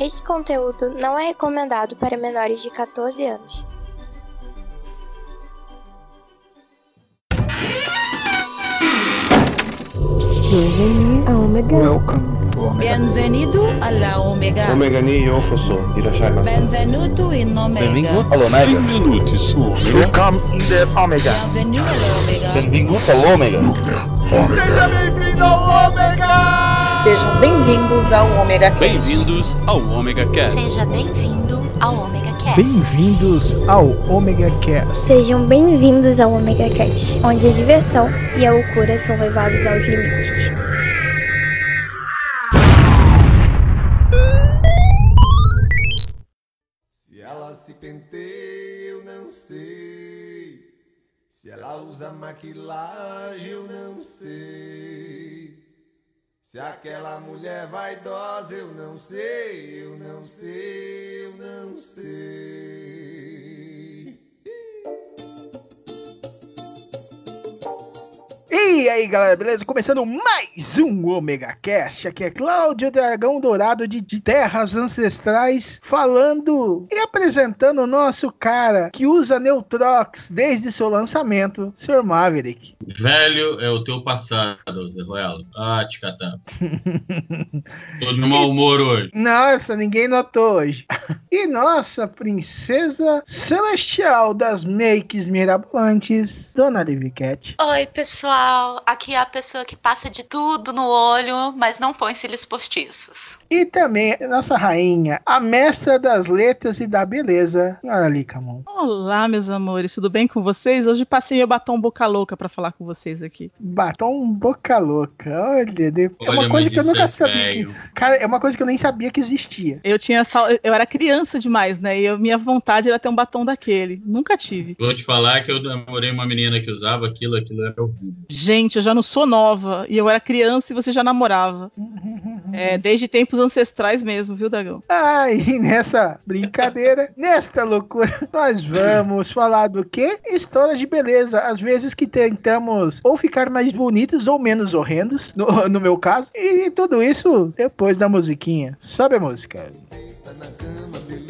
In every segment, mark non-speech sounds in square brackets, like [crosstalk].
Este conteúdo não é recomendado para menores de 14 anos. Bienvenue à Omega. Welcome to Omega. Bienvenido Omega. Omega ni yokoso. Irashai masu. Benvenuto in Omega. Benvingut all'Omega. Benvenuti su Omega. Welcome in the Omega. Bienvenido alla Omega. Benvingut all'Omega. Sejam bem-vindos ao Omega Cast. Bem-vindos ao Omega Cast. Seja bem-vindo ao Omega Cast. Bem-vindos ao Omega Cast. Sejam bem-vindos ao Omega Cast, onde a diversão e a loucura são levados aos limites. Se ela se penteia, eu não sei. Se ela usa maquilagem, eu não sei. Se aquela mulher vaidosa, eu não sei, eu não sei, eu não sei. E aí galera, beleza? Começando mais um Omega Cast. Aqui é Cláudio Dragão Dourado de, de Terras Ancestrais falando e apresentando o nosso cara que usa Neutrox desde seu lançamento, Sr. Maverick. Velho é o teu passado, Zé Ruelo. Ah, te catar. [laughs] Tô de mau humor hoje. Nossa, ninguém notou hoje. [laughs] E nossa princesa celestial das makes mirabolantes, Dona Livicat. Oi, pessoal. Aqui é a pessoa que passa de tudo no olho, mas não põe cílios postiços. E também nossa rainha, a mestra das letras e da beleza, senhora Licamon. Olá, meus amores, tudo bem com vocês? Hoje passei meu batom boca louca pra falar com vocês aqui. Batom boca louca, olha, de- é Olha, uma coisa que eu nunca é sabia. Que, cara, é uma coisa que eu nem sabia que existia. Eu tinha sal... eu era criança demais, né? E eu- minha vontade era ter um batom daquele. Nunca tive. Vou te falar que eu namorei uma menina que usava aquilo, aquilo era horrível. Gente, eu já não sou nova e eu era criança e você já namorava. É, [laughs] desde tempos ancestrais mesmo, viu, Dagão? Ah, e nessa brincadeira, [laughs] nesta loucura, nós vamos falar do quê? Histórias de beleza. Às vezes que tentamos ou ficar mais bonitos ou menos horrendos, no, [laughs] no meu caso. E tudo isso depois da musiquinha. Sobe a música. Deita na cama, beleza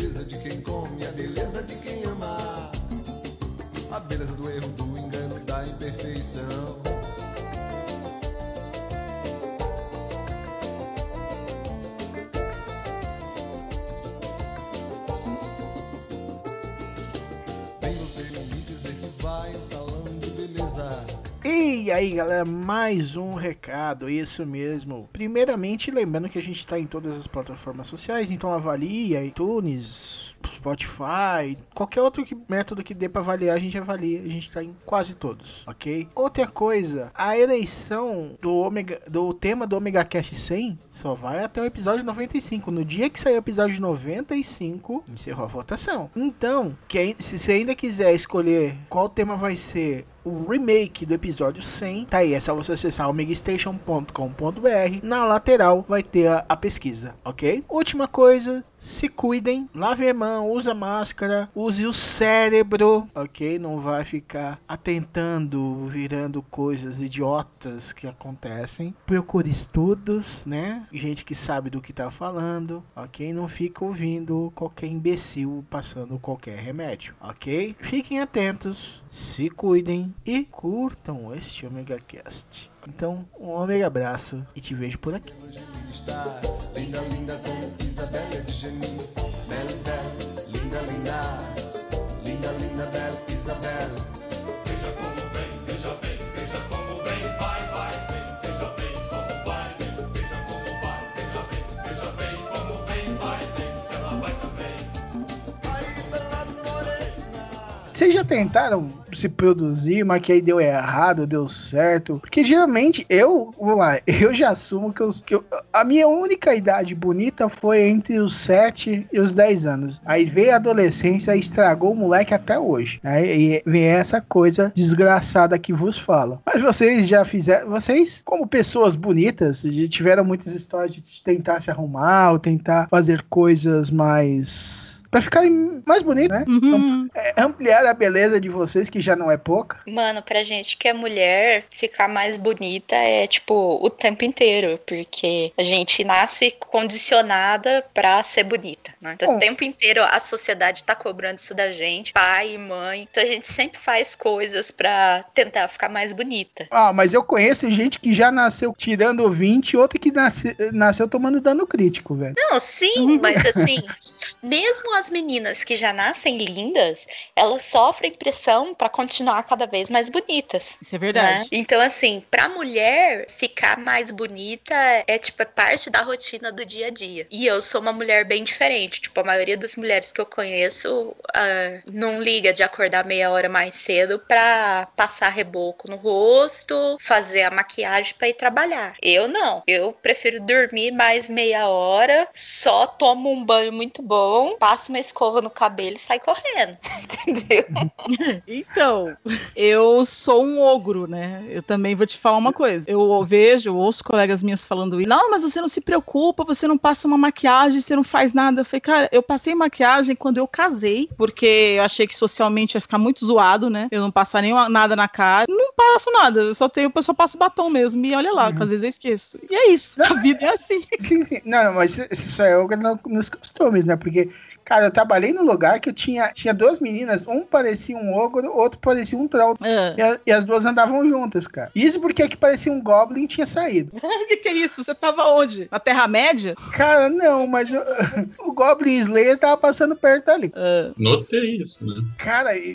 E aí, galera, mais um recado, isso mesmo. Primeiramente, lembrando que a gente está em todas as plataformas sociais, então avalie iTunes, Spotify, qualquer outro que- método que dê para avaliar, a gente avalia, a gente tá em quase todos, ok? Outra coisa, a eleição do Omega, do tema do Omega Cash 100 só vai até o episódio 95. No dia que sair o episódio 95, encerrou a votação. Então, quem, se você ainda quiser escolher qual tema vai ser o remake do episódio 100, tá aí, é só você acessar omegastation.com.br. Na lateral vai ter a, a pesquisa, ok? Última coisa, se cuidem, lave a mão, usa máscara, use o cérebro, ok? Não vai ficar atentando, virando coisas idiotas que acontecem. Procure estudos, né? Gente que sabe do que tá falando, ok? Não fica ouvindo qualquer imbecil passando qualquer remédio, ok? Fiquem atentos, se cuidem e curtam este Omega Cast. Então, um Omega abraço e te vejo por aqui. Linda, linda como Isabela de linda, linda. Linda, bela Isabela. Veja como vem, veja bem, veja como vem, vem, veja bem como vem, veja como veja bem, veja bem como vem, vem, vai também. Vocês já tentaram se produzir, mas que aí deu errado, deu certo? Porque geralmente eu, vamos lá, [laughs] eu já assumo que, eu, que eu- a minha única idade bonita foi entre os 7 e os 10 anos. Aí veio a adolescência e estragou o moleque até hoje. Aí vem essa coisa desgraçada que vos fala. Mas vocês já fizeram, vocês, como pessoas bonitas, tiveram muitas histórias de tentar se arrumar ou tentar fazer coisas mais Pra ficarem mais bonitos, né? Uhum. É, ampliar a beleza de vocês, que já não é pouca. Mano, pra gente que é mulher, ficar mais bonita é tipo o tempo inteiro, porque a gente nasce condicionada pra ser bonita, né? Então, Bom. o tempo inteiro a sociedade tá cobrando isso da gente, pai e mãe. Então a gente sempre faz coisas pra tentar ficar mais bonita. Ah, mas eu conheço gente que já nasceu tirando 20 e outra que nasce- nasceu tomando dano crítico, velho. Não, sim, mas assim, mesmo as meninas que já nascem lindas, elas sofrem pressão pra continuar cada vez mais bonitas. Isso é verdade. né? Então, assim, pra mulher ficar mais bonita é tipo é parte da rotina do dia a dia. E eu sou uma mulher bem diferente. Tipo, a maioria das mulheres que eu conheço ah, não liga de acordar meia hora mais cedo pra passar reboco no rosto, fazer a maquiagem pra ir trabalhar. Eu não. Eu prefiro dormir mais meia hora, só tomo um banho muito bom, passo uma escova no cabelo e sai correndo. [laughs] Entendeu? Então, eu sou um ogro, né? Eu também vou te falar uma coisa. Eu vejo, ouço colegas minhas falando isso. Não, mas você não se preocupa, você não passa uma maquiagem, você não faz nada. Eu falei, cara, eu passei maquiagem quando eu casei, porque eu achei que socialmente ia ficar muito zoado, né? Eu não passar nem nada na cara. Não passo nada, eu só tenho, eu só passo batom mesmo. E olha lá, que às vezes eu esqueço. E é isso, a vida é assim. Sim, sim. Não, não, mas isso é yoga no- nos costumes, né? Porque, cara, eu trabalhei num lugar que eu tinha, tinha duas meninas, um parecia um ogro, outro parecia um troll. É. E, a- e as duas andavam juntas, cara. Isso porque a que parecia um goblin tinha saído. O [laughs] que, que é isso? Você tava onde? Na Terra-média? Cara, não, mas eu- [laughs] o Goblin Slayer tava passando perto ali. Notei isso, né? Cara, e,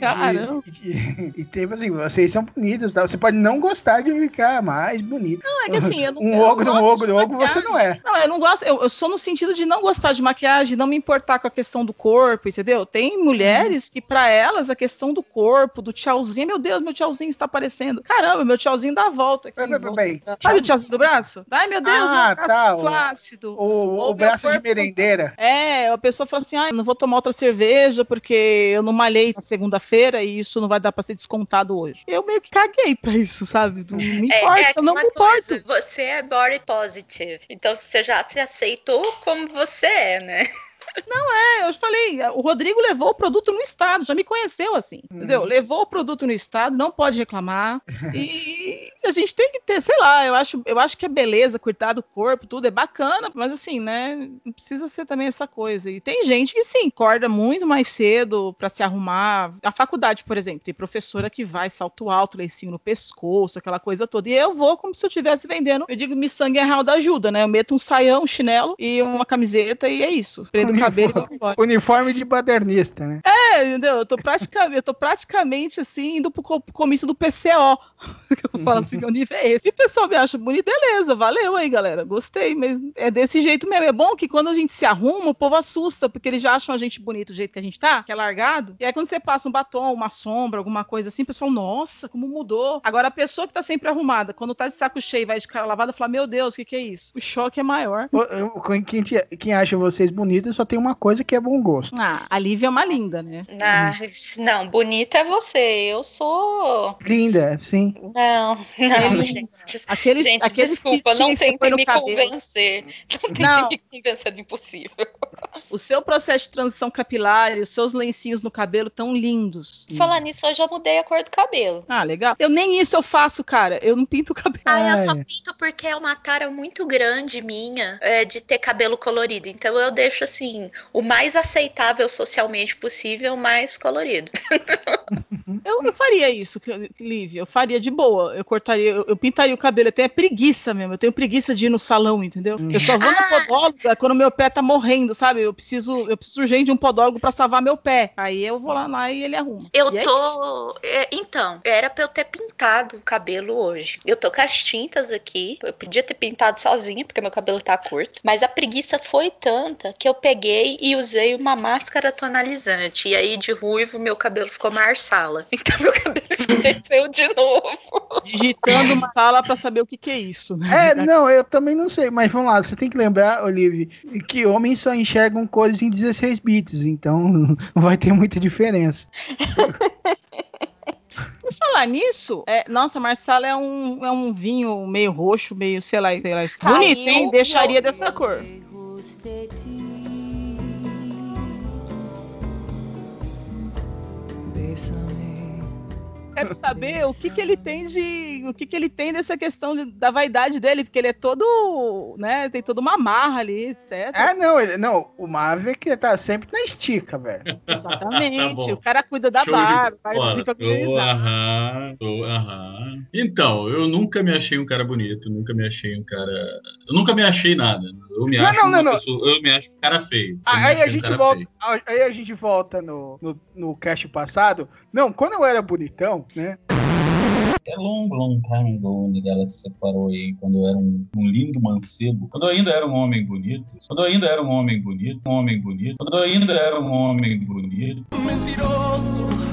e, e, assim, vocês são bonitos, tá? Você pode não gostar de ficar mais bonito. Não, é que assim, eu não [laughs] Um eu ogro, não um gosto de ogro, ogro, você não é. Não, eu não gosto, eu, eu sou no sentido de não gostar de maquiagem, não me importar com a questão do corpo, entendeu? Tem mulheres que, pra elas, a questão do corpo, do tchauzinho, meu Deus, meu tchauzinho está aparecendo. Caramba, meu tchauzinho dá a volta aqui. Peraí, volta. Sabe o tchauzinho do braço? Ai, meu Deus, Ah, meu braço tá, o- flácido. O, Ou o meu braço de corpo- merendeira. É, a pessoa fala assim: ah, eu não vou tomar outra cerveja porque eu não malhei na segunda-feira e isso não vai dar pra ser descontado hoje. Eu meio que caguei pra isso, sabe? Não me É, importa, é eu não me importo. coisa, Você é body positive. Então você já se aceitou como você é, né? É, eu falei, o Rodrigo levou o produto no estado, já me conheceu assim, entendeu? Levou o produto no estado, não pode reclamar. [laughs] e a gente tem que ter, sei lá, eu acho, eu acho que a beleza, cuidar do corpo, tudo é bacana, mas assim, né, não precisa ser também essa coisa. E tem gente que sim, acorda muito mais cedo pra se arrumar. A faculdade, por exemplo, tem professora que vai salto alto, lencinho no pescoço, aquela coisa toda. E eu vou como se eu estivesse vendendo. Eu digo, miçangue é real da ajuda, né? Eu meto um saião, um chinelo e uma camiseta e é isso. Prendo cabelo e vou embora. Uniforme de badernista, né? É, entendeu? Eu tô praticamente, eu tô praticamente assim, indo pro co- comício do PCO. [laughs] Eu falo assim, meu nível é esse. E o pessoal me acha bonito, beleza, valeu aí, galera. Gostei, mas é desse jeito mesmo. É bom que quando a gente se arruma, o povo assusta, porque eles já acham a gente bonito do jeito que a gente tá, que é largado. E aí quando você passa um batom, uma sombra, alguma coisa assim, o pessoal, nossa, como mudou. Agora a pessoa que tá sempre arrumada, quando tá de saco cheio e vai de cara lavada, fala, meu Deus, o que que é isso? O choque é maior. Quem, quem acha vocês bonitos só tem uma coisa que é bom gosto. Ah, a Lívia é uma linda, né? Na- Não, bonita é você. Eu sou. Linda, sim. Não, não, gente. Aqueles, Gente, aqueles desculpa, não tentem me cabelo. convencer. Não tentem Não. me convencer do impossível. O seu processo de transição capilar e os seus lencinhos no cabelo tão lindos. Falar nisso, eu já mudei a cor do cabelo. Ah, legal. Eu nem isso eu faço, cara. Eu não pinto o cabelo. Ah, eu só pinto porque é uma tara muito grande minha é, de ter cabelo colorido. Então eu deixo assim, o mais aceitável socialmente possível, mais colorido. [laughs] Eu não faria isso, Lívia. Eu faria de boa. Eu cortaria, eu, eu pintaria o cabelo. Eu tenho preguiça mesmo. Eu tenho preguiça de ir no salão, entendeu? Eu só vou Ah. no podólogo é quando meu pé tá morrendo, sabe? Eu preciso, eu preciso urgente de um podólogo pra salvar meu pé. Aí eu vou lá, lá e ele arruma. Eu E é tô. é, então, era pra eu ter pintado o cabelo hoje. Eu tô com as tintas aqui. Eu podia ter pintado sozinha, porque meu cabelo tá curto. Mas a preguiça foi tanta que eu peguei e usei uma máscara tonalizante. E aí, de ruivo, meu cabelo ficou marsala. [laughs] Então, meu cabelo [laughs] escureceu de novo. Digitando uma sala pra saber o que, que é isso. né? É, não, eu também não sei, mas vamos lá, você tem que lembrar, Olivia, que homens só enxergam coisas em 16 bits, então não [laughs] vai ter muita diferença. Por falar nisso, é, nossa, Marsala é um, é um vinho meio roxo, meio, sei lá, sei lá. Caiu Bonito, hein? Deixaria dessa cor. Some. me. Quero saber o que, que ele tem de. O que, que ele tem dessa questão de- da vaidade dele, porque ele é todo. né? Tem toda uma marra ali, etc. Ah, não, ele, não, o Maverick tá sempre na estica, velho. Exatamente. Tá o cara cuida da Show barba, faz bola. assim organizar. aham, aham. Então, eu nunca me achei um cara bonito, nunca me achei um cara. Eu nunca me achei nada. Eu me Não, acho não, não, não. pessoa- Eu me acho um cara feio. Me Aí achei a um gente cara volta, feio. aí a gente volta no, no, no cast passado. Não, quando eu era bonitão, né? É long, long time ago, onde ela se separou aí, quando eu era um, um lindo mancebo. Quando eu ainda era um homem bonito. Quando eu ainda era um homem bonito. Um homem bonito. Quando eu ainda era um homem bonito. Mentiroso.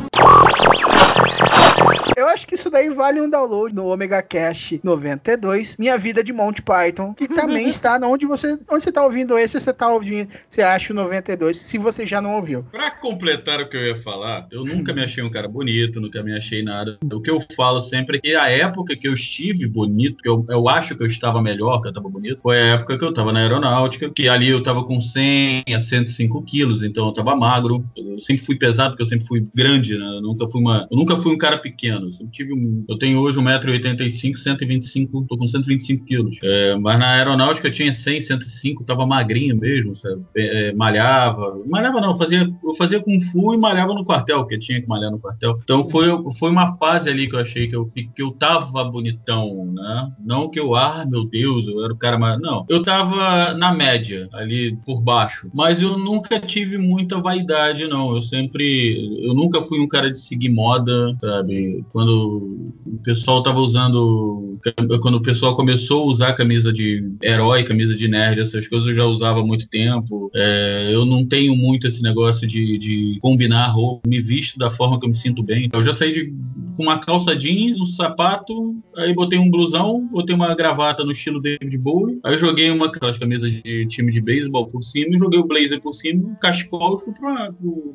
Eu acho que isso daí vale um download no Omega Cash 92, Minha Vida de Monty Python, que também [laughs] está onde você, onde você tá ouvindo esse, você tá ouvindo, você acha o 92, se você já não ouviu. Pra completar o que eu ia falar, eu nunca me achei um cara bonito, nunca me achei nada. O que eu falo sempre é que a época que eu estive bonito, que eu, eu acho que eu estava melhor, que eu estava bonito, foi a época que eu estava na aeronáutica, que ali eu estava com 100 a 105 quilos, então eu estava magro. Eu sempre fui pesado, porque eu sempre fui grande, né? Eu nunca fui, uma, eu nunca fui um cara pequeno. Eu, tive um, eu tenho hoje 1,85m, 125 tô com 125 quilos. É, mas na aeronáutica eu tinha 100, 105, tava magrinho mesmo, sabe? É, malhava. Malhava não, fazia, eu fazia Kung Fu e malhava no quartel, porque tinha que malhar no quartel. Então foi, foi uma fase ali que eu achei que eu, que eu tava bonitão, né? Não que eu, ah, meu Deus, eu era o cara mais. Não, eu tava na média, ali por baixo. Mas eu nunca tive muita vaidade, não. Eu sempre. Eu nunca fui um cara de seguir moda, sabe? Quando o pessoal tava usando. Quando o pessoal começou a usar camisa de herói, camisa de nerd, essas coisas eu já usava há muito tempo. É, eu não tenho muito esse negócio de, de combinar roupa, me visto da forma que eu me sinto bem. Eu já saí de, com uma calça jeans, um sapato, aí botei um blusão, botei uma gravata no estilo David Bowie, aí joguei uma aquelas camisas de time de beisebol por cima, joguei o blazer por cima, um cachecol e fui pra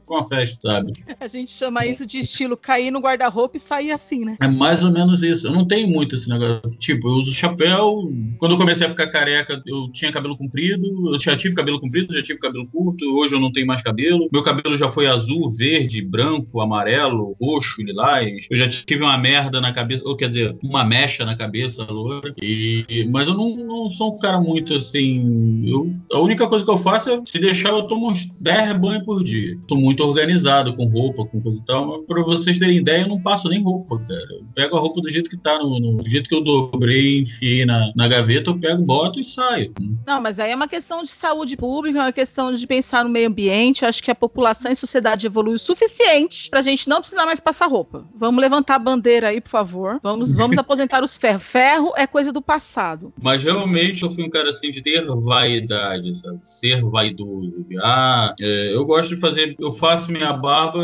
pra uma festa, sabe? [laughs] A gente chama isso de estilo cair no guarda-roupa e sair assim, né? É mais ou menos isso. Eu não tenho muito esse negócio. Tipo, eu uso chapéu. Quando eu comecei a ficar careca, eu tinha cabelo comprido. Eu já tive cabelo comprido, já tive cabelo curto. Hoje eu não tenho mais cabelo. Meu cabelo já foi azul, verde, branco, amarelo, roxo, lilás. Eu já tive uma merda na cabeça, ou quer dizer, uma mecha na cabeça loura. E, mas eu não, não sou um cara muito assim. Eu, a única coisa que eu faço é, se deixar, eu tomo uns 10 banhos por dia. Sou muito organizado com roupa, com coisa e tal. Mas pra vocês terem ideia, eu não passo nem roupa, cara. Eu pego a roupa do jeito que tá, no, no- do jeito que eu dobrei, enfiei na, na gaveta, eu pego, boto e saio. Não, mas aí é uma questão de saúde pública, é uma questão de pensar no meio ambiente. Eu acho que a população e sociedade evoluiu o suficiente pra gente não precisar mais passar roupa. Vamos levantar a bandeira aí, por favor. Vamos, vamos [laughs] aposentar os ferros. Ferro é coisa do passado. Mas realmente eu fui um cara assim de ter vaidade, sabe? Ser vaidoso. Ah, é, eu gosto de fazer, eu faço minha barba,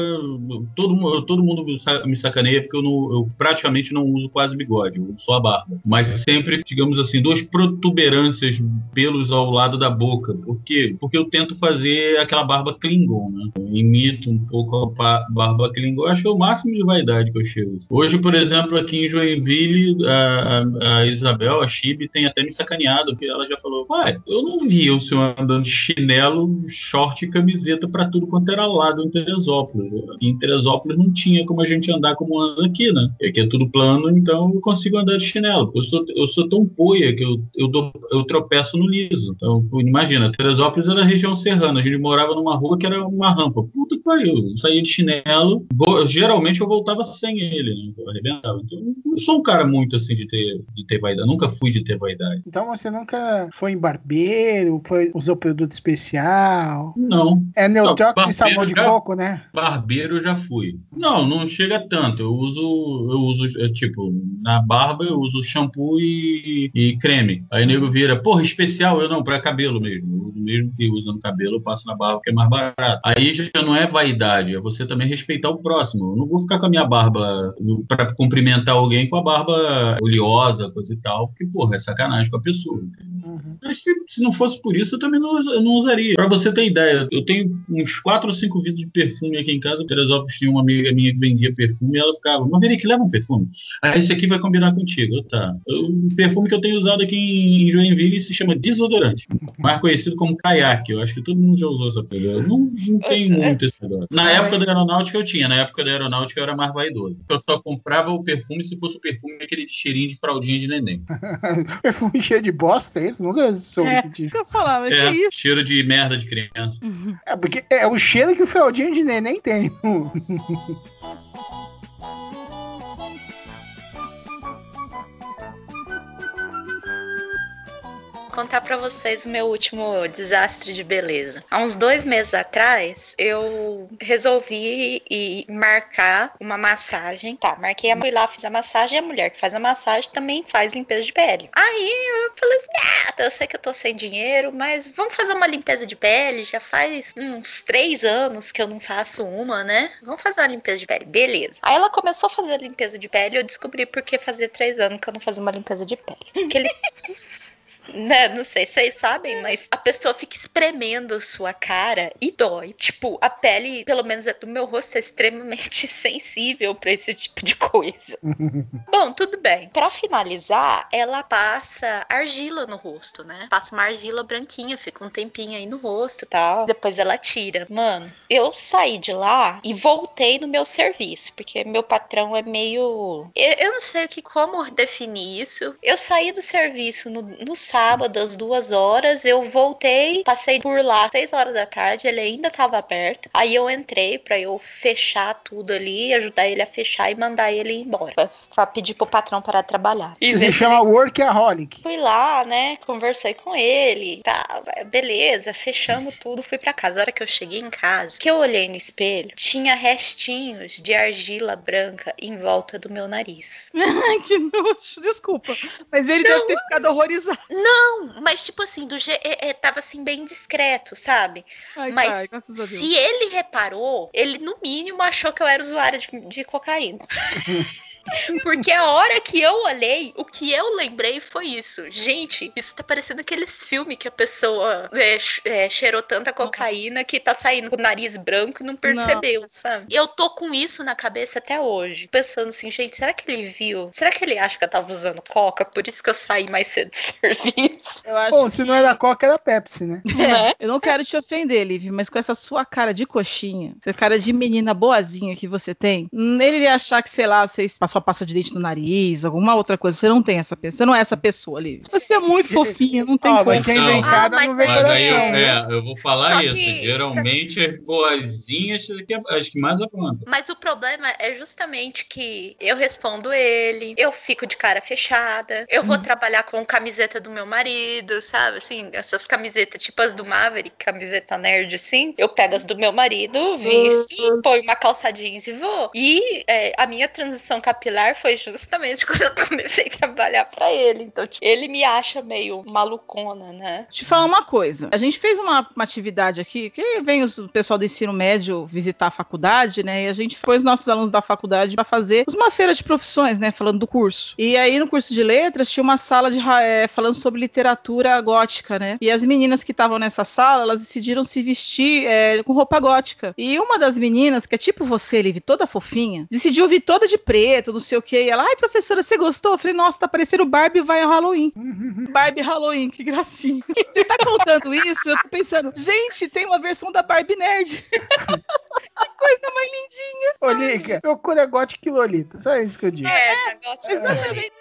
todo, todo mundo me sa- me sacaneia porque eu, não, eu praticamente não uso quase bigode, eu uso só a barba. Mas sempre, digamos assim, duas protuberâncias, pelos ao lado da boca. Por quê? Porque eu tento fazer aquela barba Klingon, né? Eu imito um pouco a barba Klingon. Eu acho que é o máximo de vaidade que eu chego. Hoje, por exemplo, aqui em Joinville, a, a- a Isabel, a Chibi, tem até me sacaneado, porque ela já falou: Ué, eu não vi o senhor andando de chinelo, short e camiseta pra tudo quanto era lado em Teresópolis. Em Teresópolis não tinha como a gente andar como anda aqui, né? Aqui é tudo plano, então eu consigo andar de chinelo. Eu sou, eu sou tão poia que eu, eu, dou- eu tropeço no liso. Então, imagina, Teresópolis era região serrana, a gente morava numa rua que era uma rampa. Puta que pariu, eu saía de chinelo, vou- geralmente eu voltava sem ele, né? Eu arrebentava. Então, eu não sou um cara muito assim de ter, de ter vaidade, nunca fui de ter vaidade. Então você nunca foi em barbeiro, foi, usou produto especial. Não. É neutróxico de sabão de já- coco, né? Barbeiro eu já fui. Não, não chega tanto. Eu uso, eu uso, é, tipo, na barba eu uso shampoo e, e creme. Aí nego vira, porra, especial, eu não, pra cabelo mesmo. Eu uso mesmo que usa no cabelo, eu passo na barba que é mais barato. Aí já não é vaidade, é você também respeitar o próximo. Eu não vou ficar com a minha barba pra cumprimentar alguém com a barba oleosa, coisa e tal, porque, porra, é sacanagem com a pessoa. Mas se, se não fosse por isso, eu também não, eu não usaria. Pra você ter ideia, eu tenho uns 4 ou 5 vidros de perfume aqui em casa. O Teresópolis tinha uma amiga minha que vendia perfume e ela ficava, Maverick, leva um perfume. Aí esse aqui vai combinar contigo. Tá. O perfume que eu tenho usado aqui em Joinville se chama desodorante, mais conhecido como caiaque. Eu acho que todo mundo já usou essa coisa. Eu não, não tenho muito esse negócio. Na época da aeronáutica eu tinha, na época da aeronáutica eu era mais vaidoso. Eu só comprava o perfume se fosse o perfume aquele cheirinho de fraldinha de neném. [laughs] Perfume cheio de bosta, é isso? Nunca soube É, que tinha. que eu falava, que É, isso? cheiro de merda de criança. É, porque é o cheiro que o feldinho de neném tem. [laughs] contar pra vocês o meu último desastre de beleza. Há uns dois meses atrás, eu resolvi ir marcar uma massagem. Tá, marquei a fui lá, fiz a massagem. A mulher que faz a massagem também faz limpeza de pele. Aí eu falei assim: ah, eu sei que eu tô sem dinheiro, mas vamos fazer uma limpeza de pele. Já faz uns três anos que eu não faço uma, né? Vamos fazer uma limpeza de pele. Beleza. Aí ela começou a fazer a limpeza de pele. Eu descobri porque fazia três anos que eu não fazia uma limpeza de pele. Aquele [laughs] né, não sei se vocês sabem, mas a pessoa fica espremendo sua cara e dói. Tipo, a pele, pelo menos a do meu rosto, é extremamente [laughs] sensível pra esse tipo de coisa. [laughs] Bom, tudo bem. Pra finalizar, ela passa argila no rosto, né? Passa uma argila branquinha, fica um tempinho aí no rosto e tal. Depois ela tira. Mano, eu saí de lá e voltei no meu serviço, porque meu patrão é meio. Eu, eu não sei o que como definir isso. Eu saí do serviço no, no sábado, às duas horas. Eu voltei, passei por lá às seis horas da tarde, ele ainda tava aberto. Aí eu entrei pra eu fechar tudo ali, ajudar ele a fechar e mandar ele embora. Pra, pra pedir pro patrão parar de trabalhar. E Se chama Workaholic. Fui lá, né? Conversei com ele. Tá, beleza, fechamos tudo, fui pra casa. A hora que eu cheguei em casa, que eu olhei no espelho, tinha restinhos de argila branca em volta do meu nariz. [laughs] Ai, que nojo. Desculpa. Mas ele deve ter ficado horrorizado. Não, mas tipo assim, do je... é, é, tava assim bem discreto, sabe? Ai, mas pai, a Deus. se ele reparou, ele no mínimo achou que eu era usuária de, de cocaína. [laughs] Porque a hora que eu olhei, o que eu lembrei foi isso. Gente, isso tá parecendo aqueles filmes que a pessoa é, é, cheirou tanta cocaína que tá saindo com o nariz branco e não percebeu, sabe? E eu tô com isso na cabeça até hoje. Pensando assim, gente, será que ele viu? Será que ele acha que eu tava usando coca? Por isso que eu saí mais cedo do [laughs] serviço. Eu acho Bom, se não é da Coca, da Pepsi, né? É, eu não quero te ofender, Liv, mas com essa sua cara de coxinha, essa cara de menina boazinha que você tem, hum, ele iria achar que, sei lá, você passou a pasta de dente no nariz, alguma outra coisa. Você não tem essa pessoa. Você não é essa pessoa, Liv. Você é muito [laughs] fofinha, não tem Ó, como. quem vem Não. cada Ah, não vem aí né? é, eu vou falar Só isso. que- Geralmente as boazinhas que é- as que mais aprontam. Mas o problema é justamente que eu respondo ele, eu fico de cara fechada, eu vou trabalhar com camiseta do meu marido, sabe? Assim, essas camisetas tipo as do Maverick, camiseta nerd assim. Eu pego as do meu marido, visto, ponho uma calça jeans e vou. E é, a minha transição capilar foi justamente [laughs] quando eu comecei a trabalhar pra ele. Então, tipo, ele me acha meio malucona, né? Te falar uma coisa. A gente fez uma, uma atividade aqui, que vem os- o pessoal do ensino médio visitar a faculdade, né? E a gente foi os nossos alunos da faculdade para fazer uma feira de profissões, né? Falando do curso. E aí no curso de letras tinha uma sala de é, falando sobre literatura gótica, né? E as meninas que estavam nessa sala, elas decidiram se vestir é, com roupa gótica. E uma das meninas, que é tipo você, Liv, toda fofinha, decidiu vir toda de preto, não sei o que. E ela, ai, professora, você gostou? Eu falei, nossa, tá parecendo Barbie vai ao Halloween. Barbie Halloween, que gracinha. [laughs] Você tá contando isso, eu tô pensando, gente, tem uma versão da Barbie Nerd. [laughs] que coisa mais lindinha. Ô, Liga, procura Gothic Lolita. Só isso que eu digo. É, negócio Exatamente.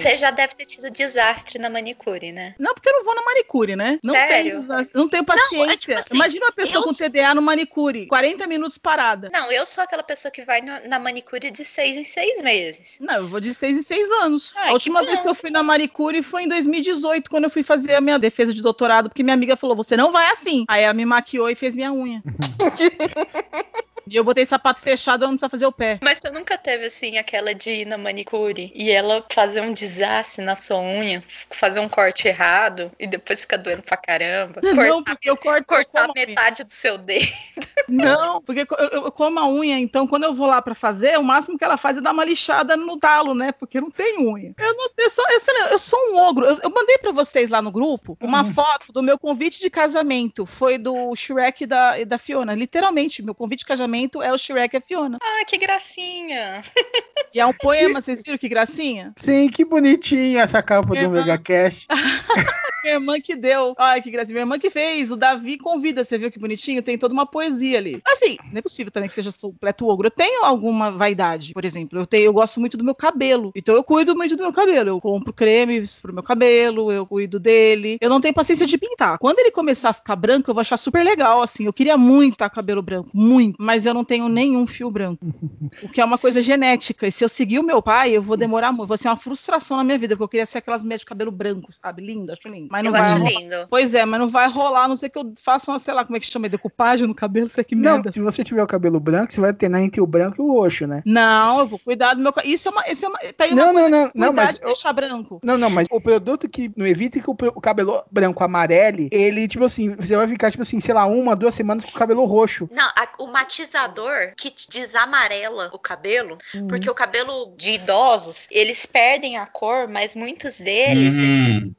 Você já deve ter tido desastre na manicure, né? Não, porque eu não vou na manicure, né? Não Sério? tenho, desastre, não tenho paciência. tipo assim, Imagina uma pessoa eu com TDA no manicure, 40 minutos parada. Não, eu sou aquela pessoa que vai no- na manicure de seis em seis meses. Não, eu vou de seis em seis anos. Ai, a última que vez que eu fui na manicure foi em 2018, quando eu fui fazer a minha defesa de doutorado, porque minha amiga falou: você não vai assim. Aí ela me maquiou e fez minha unha. [laughs] E eu botei sapato fechado, eu não precisa fazer o pé. Mas você nunca teve, assim, aquela de ir na manicure e ela fazer um desastre na sua unha, fazer um corte errado e depois fica doendo pra caramba? Não, porque eu corto cortar unha. metade do seu dedo. [laughs] Não, porque eu, eu- eu como a unha, então quando eu vou lá pra fazer, o máximo que ela faz é dar uma lixada no talo, né? Porque não tem unha. Eu não eu sou, eu, eu sou um ogro. Eu, eu mandei pra vocês lá no grupo uma foto do meu convite de casamento. Foi do Shrek e da, e da Fiona. Literalmente, meu convite de casamento é o Shrek e a Fiona. Ah, que gracinha. E é um [laughs] poema, vocês viram que gracinha? Sim, que bonitinho essa capa do Irmã. Megacast. [laughs] Minha irmã que deu. Ai, que gracinha. Minha irmã que fez. O Davi convida. Você viu que bonitinho? Tem toda uma poesia ali. Assim, não é possível também que seja completo ogro. Eu tenho alguma vaidade, por exemplo. Eu, tenho, eu gosto muito do meu cabelo. Então eu cuido muito do meu cabelo. Eu compro cremes pro meu cabelo. Eu cuido dele. Eu não tenho paciência de pintar. Quando ele começar a ficar branco, eu vou achar super legal. Assim, eu queria muito estar cabelo branco. Muito. Mas eu não tenho nenhum fio branco. O que é uma coisa genética. E se eu seguir o meu pai, eu vou demorar muito. Vai ser uma frustração na minha vida. Porque eu queria ser aquelas mulheres de cabelo branco, sabe? Lindo, acho lindo. Mas não Eu vai acho rolar. lindo. Pois é, mas não vai rolar, a não ser que eu faça uma, sei lá, como é que chama? Decupagem no cabelo, sei que Não, merda. se você tiver o cabelo branco, você vai alternar entre o branco e o roxo, né? Não, eu vou cuidar do meu cabelo. Isso é uma. Isso é uma tá aí uma Não, não, coisa não, não, mas de deixar branco. Não, não, mas o produto que não evita que o, cabelo branco amarele, ele, tipo assim, você vai ficar, tipo assim, sei lá, uma, duas semanas com o cabelo roxo. Não, a- o matizador que te desamarela o cabelo, Uhum. porque o cabelo de idosos, eles perdem a cor, mas muitos deles eles Hum.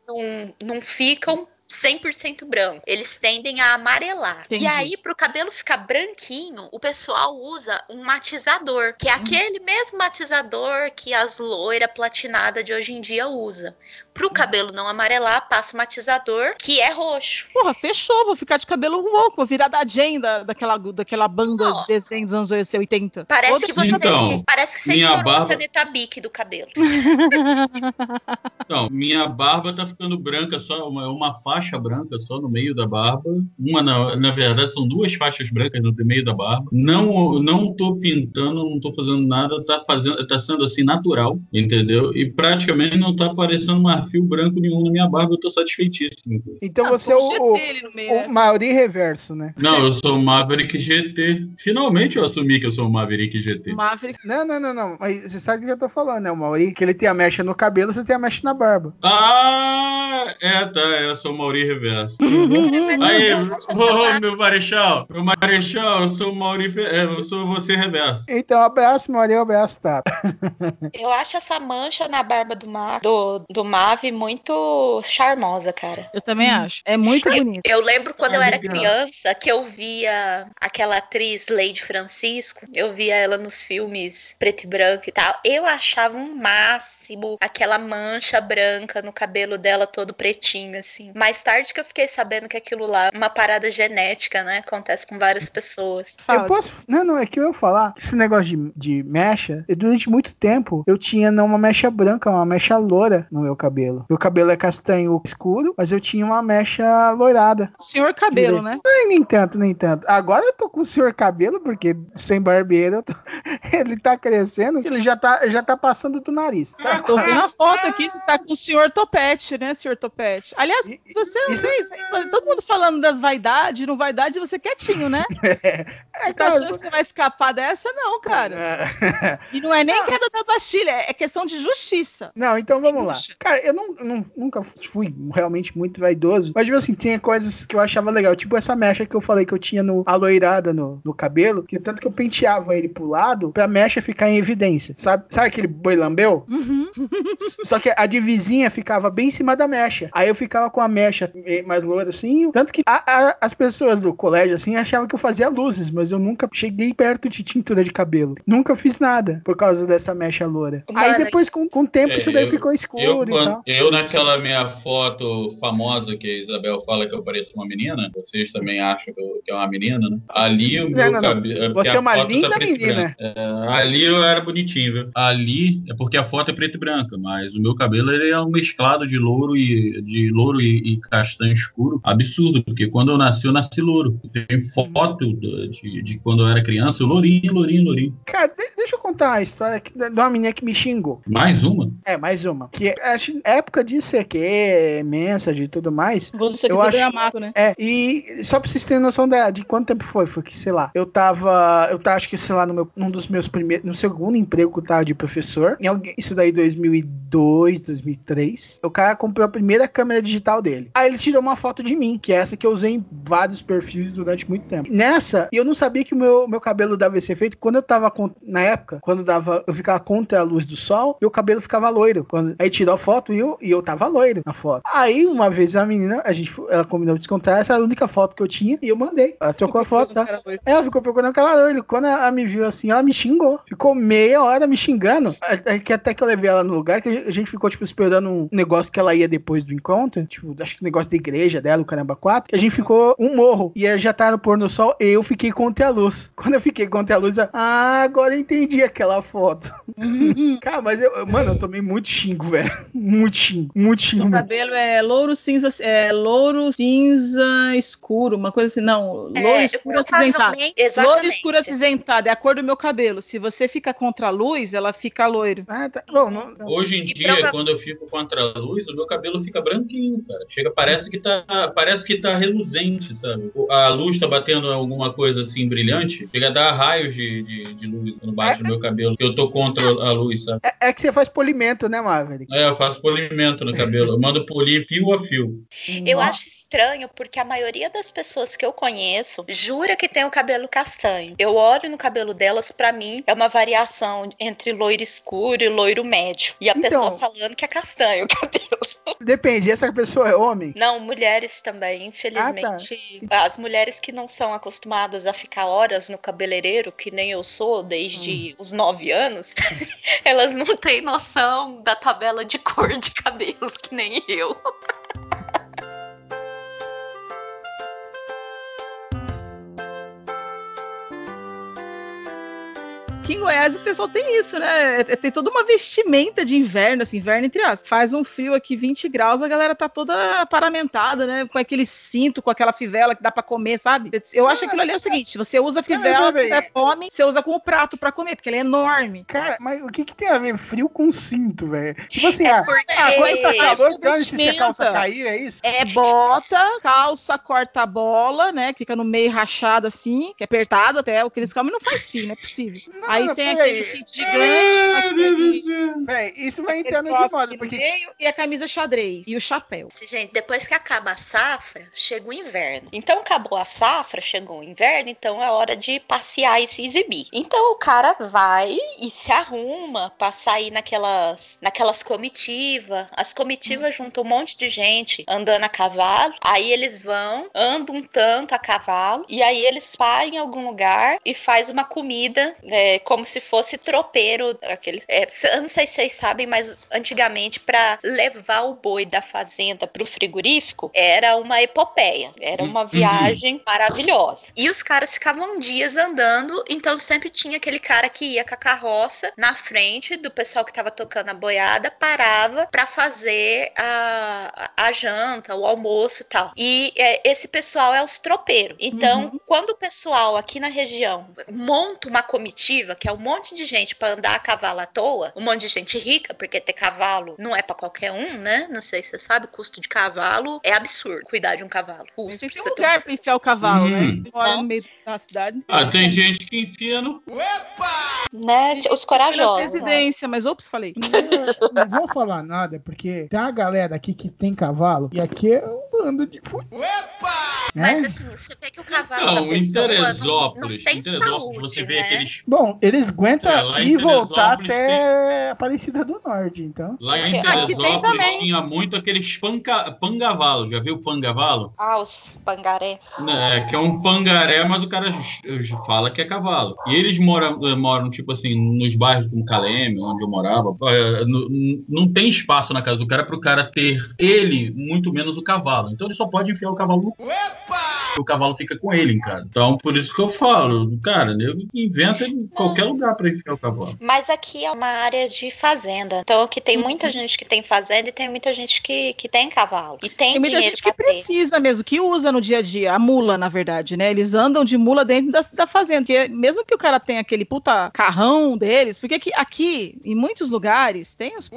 não, não ficam 100% branco. Eles tendem a amarelar. Entendi. E aí, pro cabelo ficar branquinho, o pessoal usa um matizador, que é aquele mesmo matizador que as loiras platinadas de hoje em dia usa. Pro cabelo não amarelar, passa o matizador, que é roxo. Porra, fechou, vou ficar de cabelo louco, vou virar da Jen, da, daquela, daquela banda de desenho dos anos 80. Parece Toda que você, Então, parece que você minha estourou barba- a caneta Bic do cabelo. [laughs] Não, minha barba tá ficando branca, só uma, uma faixa branca só no meio da barba. Uma, na, na verdade, são duas faixas brancas no meio da barba. Não, não tô pintando, não tô fazendo nada, tá, fazendo, tá sendo assim natural, entendeu? E praticamente não tá marfio branco nenhum na minha barba, eu tô satisfeitíssimo. Então Ah, você é o, o, GT ali no meio, o Mauri reverso, né? Não, eu sou o Maverick GT. Finalmente eu assumi que eu sou o Maverick GT. Maverick. Não, não, não, não. Mas você sabe o que eu tô falando, né? O Mauri, que ele tem a mecha no cabelo, você tem a mecha na barba. Ah, é, tá, eu sou o Mauri Reverso. [laughs] Aí, ô, meu Marechal, meu Marechal, eu sou o Mauri, é, eu sou você Reverso. Então, abraço, Mauri, abraço, tá? [laughs] Eu acho essa mancha na barba do, Ma do, do Mave muito charmosa, cara. Eu também acho. É muito bonito. Eu lembro quando eu Ah, era legal. criança que eu via aquela atriz Lady Francisco, eu via ela nos filmes preto e branco e tal. Eu achava um máximo aquela mancha branca no cabelo dela todo pretinho, assim. Mais tarde que eu fiquei sabendo que aquilo lá é uma parada genética, né? Acontece com várias pessoas. Eu posso. Não, não, é que eu ia falar. Esse negócio de, de mecha, eu, durante muito tempo eu tinha não uma mecha branca, uma mecha loura no meu cabelo. Meu cabelo é castanho escuro, mas eu tinha uma mecha loirada. Senhor cabelo, né? Ai, nem tanto, nem tanto. Agora eu tô com o senhor cabelo, porque sem barbeiro eu tô- [laughs] ele tá crescendo, ele já tá, já tá passando do nariz. Tá? Tô vendo a foto aqui, você tá com o senhor Topete, né, senhor Topete? Aliás, você não sei, todo mundo falando das vaidades, não vaidade, você quietinho, né? [laughs] Você tá achando que você vai escapar dessa? Não, cara. E não é nem queda da Bastilha, é questão de justiça. Não, então vamos lá. Cara, eu não, não- nunca fui realmente muito vaidoso, mas, tipo assim, tinha coisas que eu achava legal, tipo essa mecha que eu falei que eu tinha no aloirada no, no cabelo, que tanto que eu penteava ele pro lado pra mecha ficar em evidência, sabe? Sabe aquele boi lambeu? [laughs] Só que a divisinha ficava bem em cima da mecha. Aí eu ficava com a mecha mais loura assim. Tanto que a- a- as pessoas do colégio assim achavam que eu fazia luzes, mas eu nunca cheguei perto de tintura de cabelo. Nunca fiz nada por causa dessa mecha loura. Aí Mano, depois, com, com o tempo, É, isso daí eu- ficou Eu, escuro e quando- tal. eu, naquela minha foto famosa que a Isabel fala que eu pareço uma menina, vocês também acham que, eu- que é uma menina, né? Ali o meu não, não. cabelo. Você é uma tá linda preto e menina. É, ali eu era bonitinho, viu? Ali é porque a foto é preta e branca, mas o meu cabelo ele é um mesclado de louro e de louro e, e castanho escuro. Absurdo, porque quando eu nasci, eu nasci louro. Tem foto de, de- de quando eu era criança, eu lourinho, lourinho, lourinho. Cara, de- deixa eu contar a história de uma menina que me xingou. Mais uma? É, mais uma. Que é, acho, época de CQ, mensagem e tudo mais. Você eu acho. é amato, né? É, e só pra vocês terem noção da, de quanto tempo foi, foi que, sei lá, eu tava, eu tava, acho que, sei lá, no meu, num dos meus primeiros, no segundo emprego que eu tava de professor, em alguém, isso daí 2002, 2003, o cara comprou a primeira câmera digital dele. Aí ele tirou uma foto de mim, que é essa que eu usei em vários perfis durante muito tempo. Nessa, eu não sabia que o meu, meu cabelo dava esse efeito, quando eu tava, com- na época, quando dava, eu ficava contra a luz do sol, meu cabelo ficava loiro. Quando, aí tirou a foto e eu, e eu tava loiro na foto. Aí, uma vez a menina, a gente, ela combinou de descontar, essa era a única foto que eu tinha, e eu mandei. Ela trocou a foto, tá? Ela ficou procurando aquela loiro. Quando ela me viu assim, ela me xingou. Ficou meia hora me xingando. Até que, até que eu levei ela no lugar, que a gente ficou, tipo, esperando um negócio que ela ia depois do encontro. Tipo, acho que negócio da igreja dela, o caramba 4. Que a gente ficou um morro. E ela já tava no pôr no sol, e eu fiquei contra a luz. [laughs] Quando eu fiquei contra a luz, ela, ah, agora eu entendi aquela foto. [laughs] Cara, mas eu, eu- mano, eu tomei muito xingo, velho. Muito xingo, muito xingo. Seu cabelo é louro cinza, é louro cinza escuro, uma coisa assim, não, louro É, escuro acinzentado. Louro escuro acinzentado, é a cor do meu cabelo. Se você fica contra a luz, ela fica loiro. Ah, tá. Bom, não, Hoje em dia, quando eu fico contra a luz, o meu cabelo fica branquinho, cara. Chega, parece que tá, parece que tá reluzente, sabe? A luz tá batendo alguma coisa assim brilhante, chega a dar raios de, de, de luz bate no meu cabelo. Eu tô contra a luz, sabe? é, é que você faz polimento, né, Maverick? É, eu faço polimento no cabelo. Eu mando polir fio a fio. Eu acho estranho porque a maioria das pessoas que eu conheço jura que tem o cabelo castanho. Eu olho no cabelo delas, pra mim é uma variação entre loiro escuro e loiro médio. E a Então- pessoa falando que é castanho o [laughs] cabelo. Depende, essa pessoa é homem? Não, mulheres também, infelizmente. Ah, As mulheres que não são acostumadas a ficar horas no cabeleireiro, que nem eu sou desde os nove anos, [laughs] elas não têm noção da tabela de cor de cabelo, que nem eu. Aqui em Goiás o pessoal tem isso, né? É- Tem toda uma vestimenta de inverno, assim, inverno entre aspas. Faz um frio aqui 20 graus, a galera tá toda paramentada, né? Com aquele cinto, com aquela fivela que dá pra comer, sabe? Eu acho que aquilo ali é o seguinte: você usa a fivela, você come, você usa como prato pra comer, porque ele é enorme. Cara, mas o que, que tem a ver frio com cinto, velho? Tipo assim, ah, porque- ah, tá calor, É dane-se se a calça cair, é isso? É bota, calça, corta-bola, né? Que fica no meio rachado assim, que é apertado até, o que eles comem não faz fio, não é possível. Aí não, tem aquele cinto gigante, aquele, Véi, isso vai aquele entrando de moda, no porque meio e a camisa xadrez e o chapéu. Gente, depois que acaba a safra, chega o inverno. Então acabou a safra, chegou o inverno, então é hora de passear e se exibir. Então o cara vai e se arruma pra sair naquelas, naquelas comitivas. As comitivas juntam um monte de gente andando a cavalo. Aí eles vão, andam um tanto a cavalo, e aí eles param em algum lugar e faz uma comida é, como se fosse tropeiro. Aqueles, é, eu não sei se vocês sabem, mas antigamente para levar o boi da fazenda pro frigorífico era uma epopeia, era uma Uhum. viagem maravilhosa. E os caras ficavam dias andando, então sempre tinha aquele cara que ia com a carroça na frente do pessoal que tava tocando a boiada, parava para fazer a, a janta, o almoço e tal. E é, esse pessoal é os tropeiros. Então, quando o pessoal aqui na região monta uma comitiva, que é um monte de gente para andar a cavalo à toa, um monte de gente rica, porque ter cavalo não é para qualquer um, né? Não sei se você sabe, o custo de cavalo é absurdo. Cuidar de um cavalo. Custo, Tem que ter precisa um ter um- lugar pra enfiar o cavalo, Hum. né? Tem hora no meio da cidade. Ah, tem gente que enfia no. né? Os corajosos. né? presidência, mas ops, falei. não vou falar nada, porque tem uma galera aqui que tem cavalo, e aqui é um bando de fu... Mas né? assim, você vê que o cavalo Não, da em pessoa não, não Teresópolis, tem saúde, você vê né? aqueles. Bom, eles aguentam É, ir voltar até Aparecida do Norte, então. Lá em tem Teresópolis tinha muito aqueles panca, pangavalos. Já viu pangavalo? Ah, os pangaré. É, que é um pangaré, mas o cara fala que é cavalo. E eles moram, moram tipo assim, nos bairros como Caleme, onde eu morava. n- Não tem espaço na casa do cara para o cara ter ele, muito menos o cavalo. Então ele só pode enfiar o cavalo no Opa! O cavalo fica com ele em casa. Então, por isso que eu falo, cara, nego inventa em qualquer lugar pra enfiar o cavalo. Mas aqui é uma área de fazenda. Então aqui tem muita gente que tem fazenda e tem muita gente que, que tem cavalo. E tem, Tem muita dinheiro gente que ter. precisa mesmo, que usa no dia a dia, a mula, na verdade, né? Eles andam de mula dentro da, da fazenda. Porque mesmo que o cara tenha aquele puta carrão deles, porque aqui, aqui em muitos lugares, tem os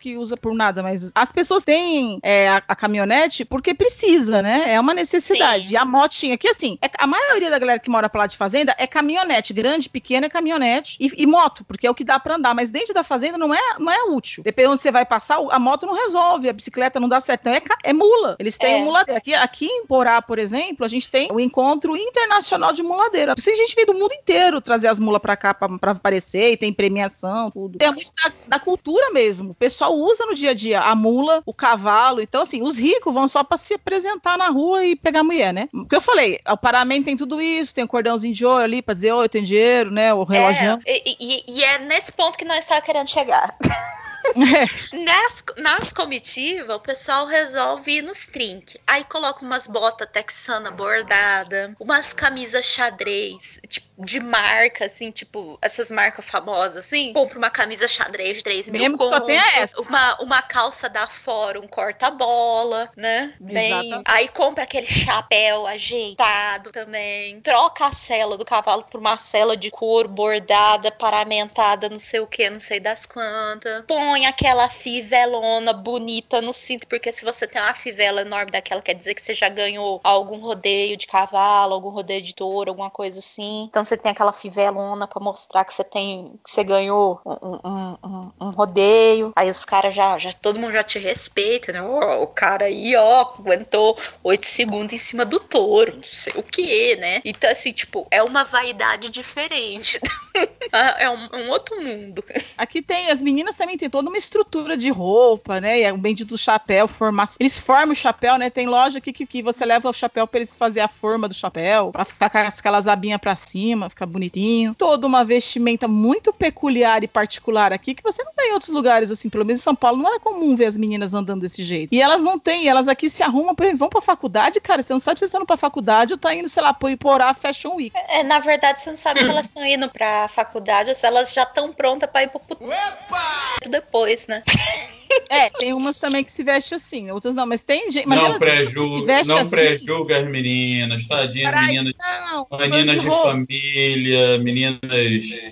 que usa por nada, mas as pessoas têm é, a, a caminhonete porque precisa, né? É uma necessidade. E a motinha, que assim, é- a maioria da galera que mora pra lá de fazenda é caminhonete, grande, pequena é caminhonete e, e moto, porque é o que dá pra andar, mas dentro da fazenda não é, não é útil. Dependendo onde você vai passar, a moto não resolve, a bicicleta não dá certo, então é, é mula. Eles têm É. muladeira. Aqui, aqui em Porá, por exemplo, a gente tem o encontro internacional de muladeira. Tem gente vem do mundo inteiro trazer as mulas pra cá pra, pra aparecer, e tem premiação, tudo. Tem muito da, da cultura mesmo. O pessoal usa no dia a dia a mula, o cavalo. Então, assim, os ricos vão só pra se apresentar na rua e pegar mulher, né? O que eu falei, o paramento tem tudo isso, tem o cordãozinho de ouro ali pra dizer, oi, eu tenho dinheiro, né? O relógio. É, e, e- e é nesse ponto que nós estávamos querendo chegar. [laughs] [laughs] Nas, nas comitivas, o pessoal resolve ir nos trinque. Aí coloca umas botas texana bordada, umas camisas xadrez, tipo, de marca, assim, tipo, essas marcas famosas, assim. Compra uma camisa xadrez de 3 mil Mesmo que só conto, tenha essa. Uma, uma calça da Fora, um corta-bola, né? Bem, Exatamente. aí compra aquele chapéu ajeitado também. Troca a cela do cavalo por uma cela de couro bordada, paramentada, não sei o que, não sei das quantas. Põe aquela fivelona bonita no cinto, porque se você tem uma fivela enorme daquela, quer dizer que você já ganhou algum rodeio de cavalo, algum rodeio de touro, alguma coisa assim. Então você tem aquela fivelona pra mostrar que você tem, que você ganhou um, um- um- um rodeio. Aí os caras já, já, todo mundo já te respeita, né? Ó, o cara aí, ó, aguentou oito segundos em cima do touro, não sei o que, né? Então, assim, tipo, é uma vaidade diferente. [laughs] é um, outro mundo. Aqui tem, as meninas também tem toda uma estrutura de roupa, né? E é o bendito chapéu, formação. Eles formam o chapéu, né? Tem loja aqui que, que você leva o chapéu pra eles fazer a forma do chapéu, pra ficar com aquelas abinhas pra cima, ficar bonitinho. Toda uma vestimenta muito peculiar e particular aqui que você não tem em outros lugares, assim, pelo menos em São Paulo, não era comum ver as meninas andando desse jeito. E elas não têm, elas aqui se arrumam, por exemplo, vão pra faculdade, cara, você não sabe se você tá indo pra faculdade ou tá indo, sei lá, pro Iporá Fashion Week. É, na verdade, você não sabe se elas estão indo pra faculdade ou se elas já estão prontas pra ir pro puto depois, né? [laughs] É, tem umas também que se vestem assim, outras não, mas tem gente. Não pré-julga veste não assim. pré-julga as meninas, tadinhas Peraí, meninas. não, Meninas de de família, meninas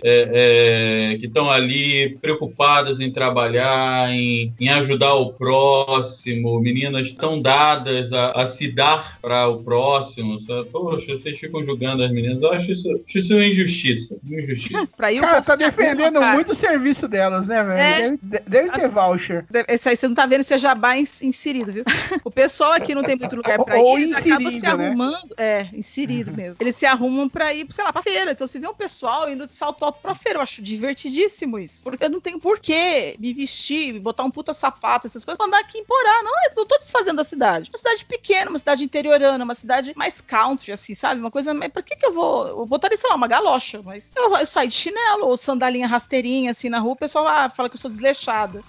é, é, que estão ali preocupadas em trabalhar, em, em ajudar o próximo, meninas tão dadas a, a se dar para o próximo. sabe? Poxa, vocês ficam julgando as meninas. Eu acho isso, acho isso uma injustiça. Uma injustiça. Pra ir o Cara, tá defendendo cara. muito o serviço delas, né, velho? É. Deve, deve ter voucher. Esse aí você não tá vendo, é jabá ins- inserido, viu? O pessoal aqui não tem muito lugar pra Ou ir, eles acabam se né? arrumando. É, inserido mesmo. Eles se arrumam pra ir, sei lá, pra feira. Então você vê um pessoal indo de salto alto pra feira. Eu acho divertidíssimo isso. Porque eu não tenho porquê me vestir, botar um puta sapato, essas coisas, pra andar aqui em Porá. Não, eu tô desfazendo a cidade. Uma cidade pequena, uma cidade interiorana, uma cidade mais country, assim, sabe? Uma coisa. Mas pra que que eu vou. Eu botaria, sei lá, uma galocha, mas eu, eu saio de chinelo ou sandalinha rasteirinha, assim, na rua, o pessoal ah, fala que eu sou desleixada.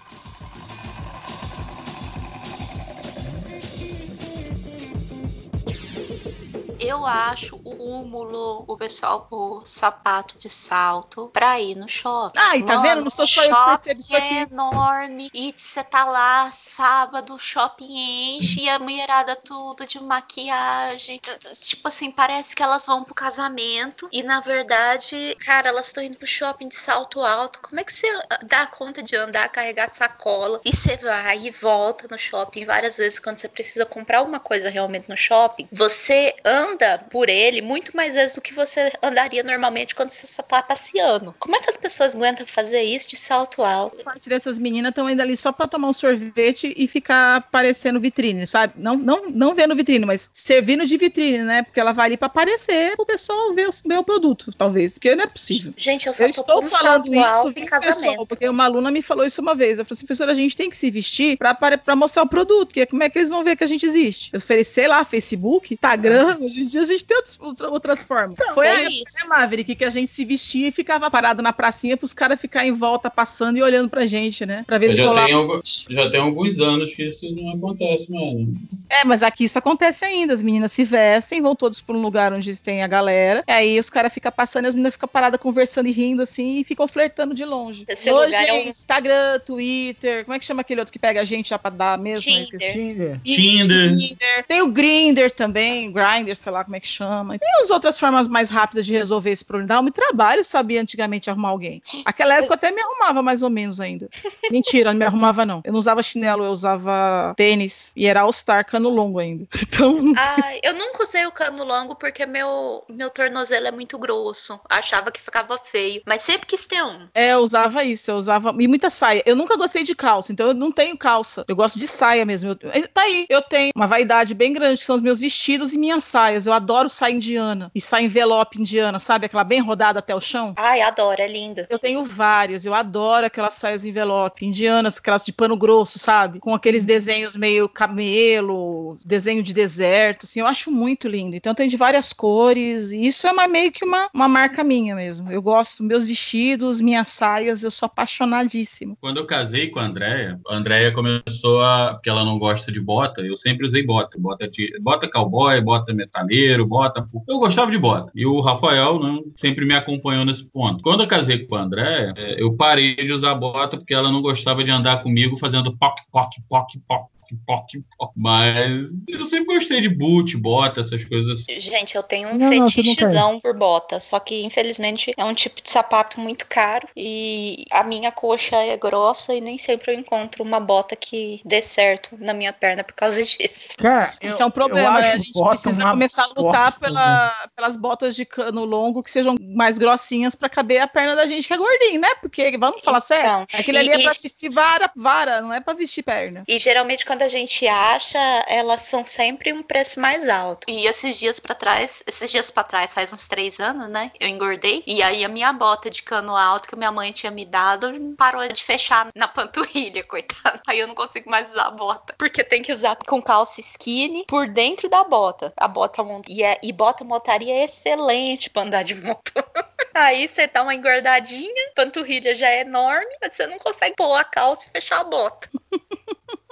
Eu acho o cúmulo, o pessoal por sapato de salto pra ir no shopping. Ai, tá vendo? Não sou só eu que percebo isso aqui. É enorme. E você tá lá sábado, o shopping enche e a mulherada tudo de maquiagem. Tipo assim, parece que elas vão pro casamento e na verdade, cara, elas estão indo pro shopping de salto alto. Como é que você ah, dá conta de andar, carregar sacola e você vai e volta no shopping várias vezes quando você precisa comprar alguma coisa realmente no shopping? Você anda por ele muito mais vezes do que você andaria normalmente quando você só tá passeando. Como é que as pessoas aguentam fazer isso de salto alto? parte dessas meninas estão indo ali só pra tomar um sorvete e ficar aparecendo vitrine, sabe? Não, não, não vendo vitrine, mas servindo de vitrine, né? Porque ela vai ali pra aparecer o pessoal ver, o- o produto, talvez. Porque não é possível. Gente, eu só Eu tô estou falando isso alto em casamento. pessoal, porque uma aluna me falou isso uma vez. Eu falei assim, professora, a gente tem que se vestir pra, para- pra mostrar o produto, porque como é que eles vão ver que a gente existe? Eu falei, sei lá, Facebook, Instagram, hoje em dia a gente tem outros- outra- outras formas. Foi é a época, né, Maverick, que a gente se vestia e ficava parado na pracinha pros caras ficarem em volta, passando e olhando pra gente, né? Pra ver se Já tem, algu- já tem alguns anos que isso não acontece, mano. É, mas aqui isso acontece ainda. As meninas se vestem, vão todos para um lugar onde tem a galera. Aí os caras ficam passando e as meninas ficam paradas conversando e rindo assim e ficam flertando de longe. Esse Hoje lugar é é um- Instagram, Twitter. Como é que chama aquele outro que pega a gente já pra dar mesmo? Tinder. Tinder. Tinder. Tinder. Tem o Grinder também, Grindr, sei lá como é que chama. Tem as outras formas mais rápidas de resolver esse problema. Dá muito trabalho, sabia, antigamente arrumar alguém. Aquela época eu até me arrumava mais ou menos ainda. [laughs] Mentira, não me arrumava não. Eu não usava chinelo, eu usava tênis. E era All-Star, cano longo ainda. [laughs] Então, Ai, eu nunca usei o cano longo porque meu, meu tornozelo é muito grosso. Achava que ficava feio. Mas sempre quis ter um. é, eu usava isso, eu usava. E muita saia. Eu nunca gostei de calça, então eu não tenho calça. Eu gosto de saia mesmo. Eu- eh, tá aí, eu tenho uma vaidade bem grande, que são os meus vestidos e minhas saias. Eu adoro saia indiana. E saia envelope indiana, sabe? Aquela bem rodada até o chão. Ai, adoro, é lindo. Eu tenho várias, eu adoro aquelas saias envelope indianas, aquelas de pano grosso, sabe? Com aqueles desenhos meio camelo, desenho de deserto, assim, eu acho muito lindo. Então tem de várias cores, e isso é uma, meio que uma, uma marca minha mesmo. Eu gosto, meus vestidos, minhas saias, eu sou apaixonadíssima. Quando eu casei com a Andréia, a Andréia começou a. Porque ela não gosta de bota, eu sempre usei bota. Bota, de, bota cowboy, bota metaleiro, bota. Eu gostava de bota. E o Rafael não, sempre me acompanhou nesse ponto. Quando eu casei com a Andréia, é, eu parei de usar bota porque ela não gostava de andar comigo fazendo poc, poc, poc, poc. Poc. Mas eu sempre gostei de boot, bota, essas coisas assim. Gente, eu tenho um Não, você não fetichezão por bota. Só que, infelizmente, é um tipo de sapato muito caro. E a minha coxa é grossa e nem sempre eu encontro uma bota que dê certo na minha perna por causa disso. Cara, Isso é um problema, né? A gente precisa começar a lutar bosta, pela- pelas botas de cano longo que sejam mais grossinhas pra caber a perna da gente que é gordinho, né? Porque, vamos falar sério, Então, aquilo e- ali é pra vestir vara, vara, não é pra vestir perna. E geralmente quando a gente acha, elas são sempre um preço mais alto. E esses dias pra trás, esses dias para trás, faz uns três anos, né? Eu engordei. E aí a minha bota de cano alto que minha mãe tinha me dado parou de fechar na panturrilha, [laughs] coitada. Aí eu não consigo mais usar a bota. Porque tem que usar com calça skinny por dentro da bota. A bota mont... e, é, e bota montaria é excelente pra andar de moto. [laughs] Aí você dá uma engordadinha, panturrilha já é enorme, mas você não consegue pôr a calça e fechar a bota. [laughs]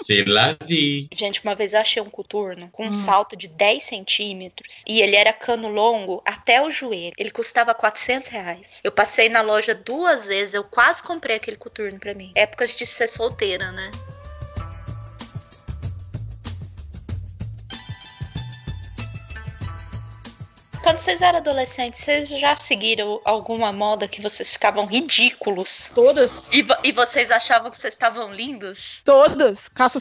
Sei lá, vi. Gente, uma vez eu achei um coturno com um Hum. salto de 10 centímetros e ele era cano longo até o joelho. Ele custava 400 reais. Eu passei na loja duas vezes, eu quase comprei aquele coturno pra mim. Épocas de ser solteira, né? Quando vocês eram adolescentes, vocês já seguiram alguma moda que vocês ficavam ridículos? Todas. E, vo- e vocês achavam que vocês estavam lindos? Todas. Calça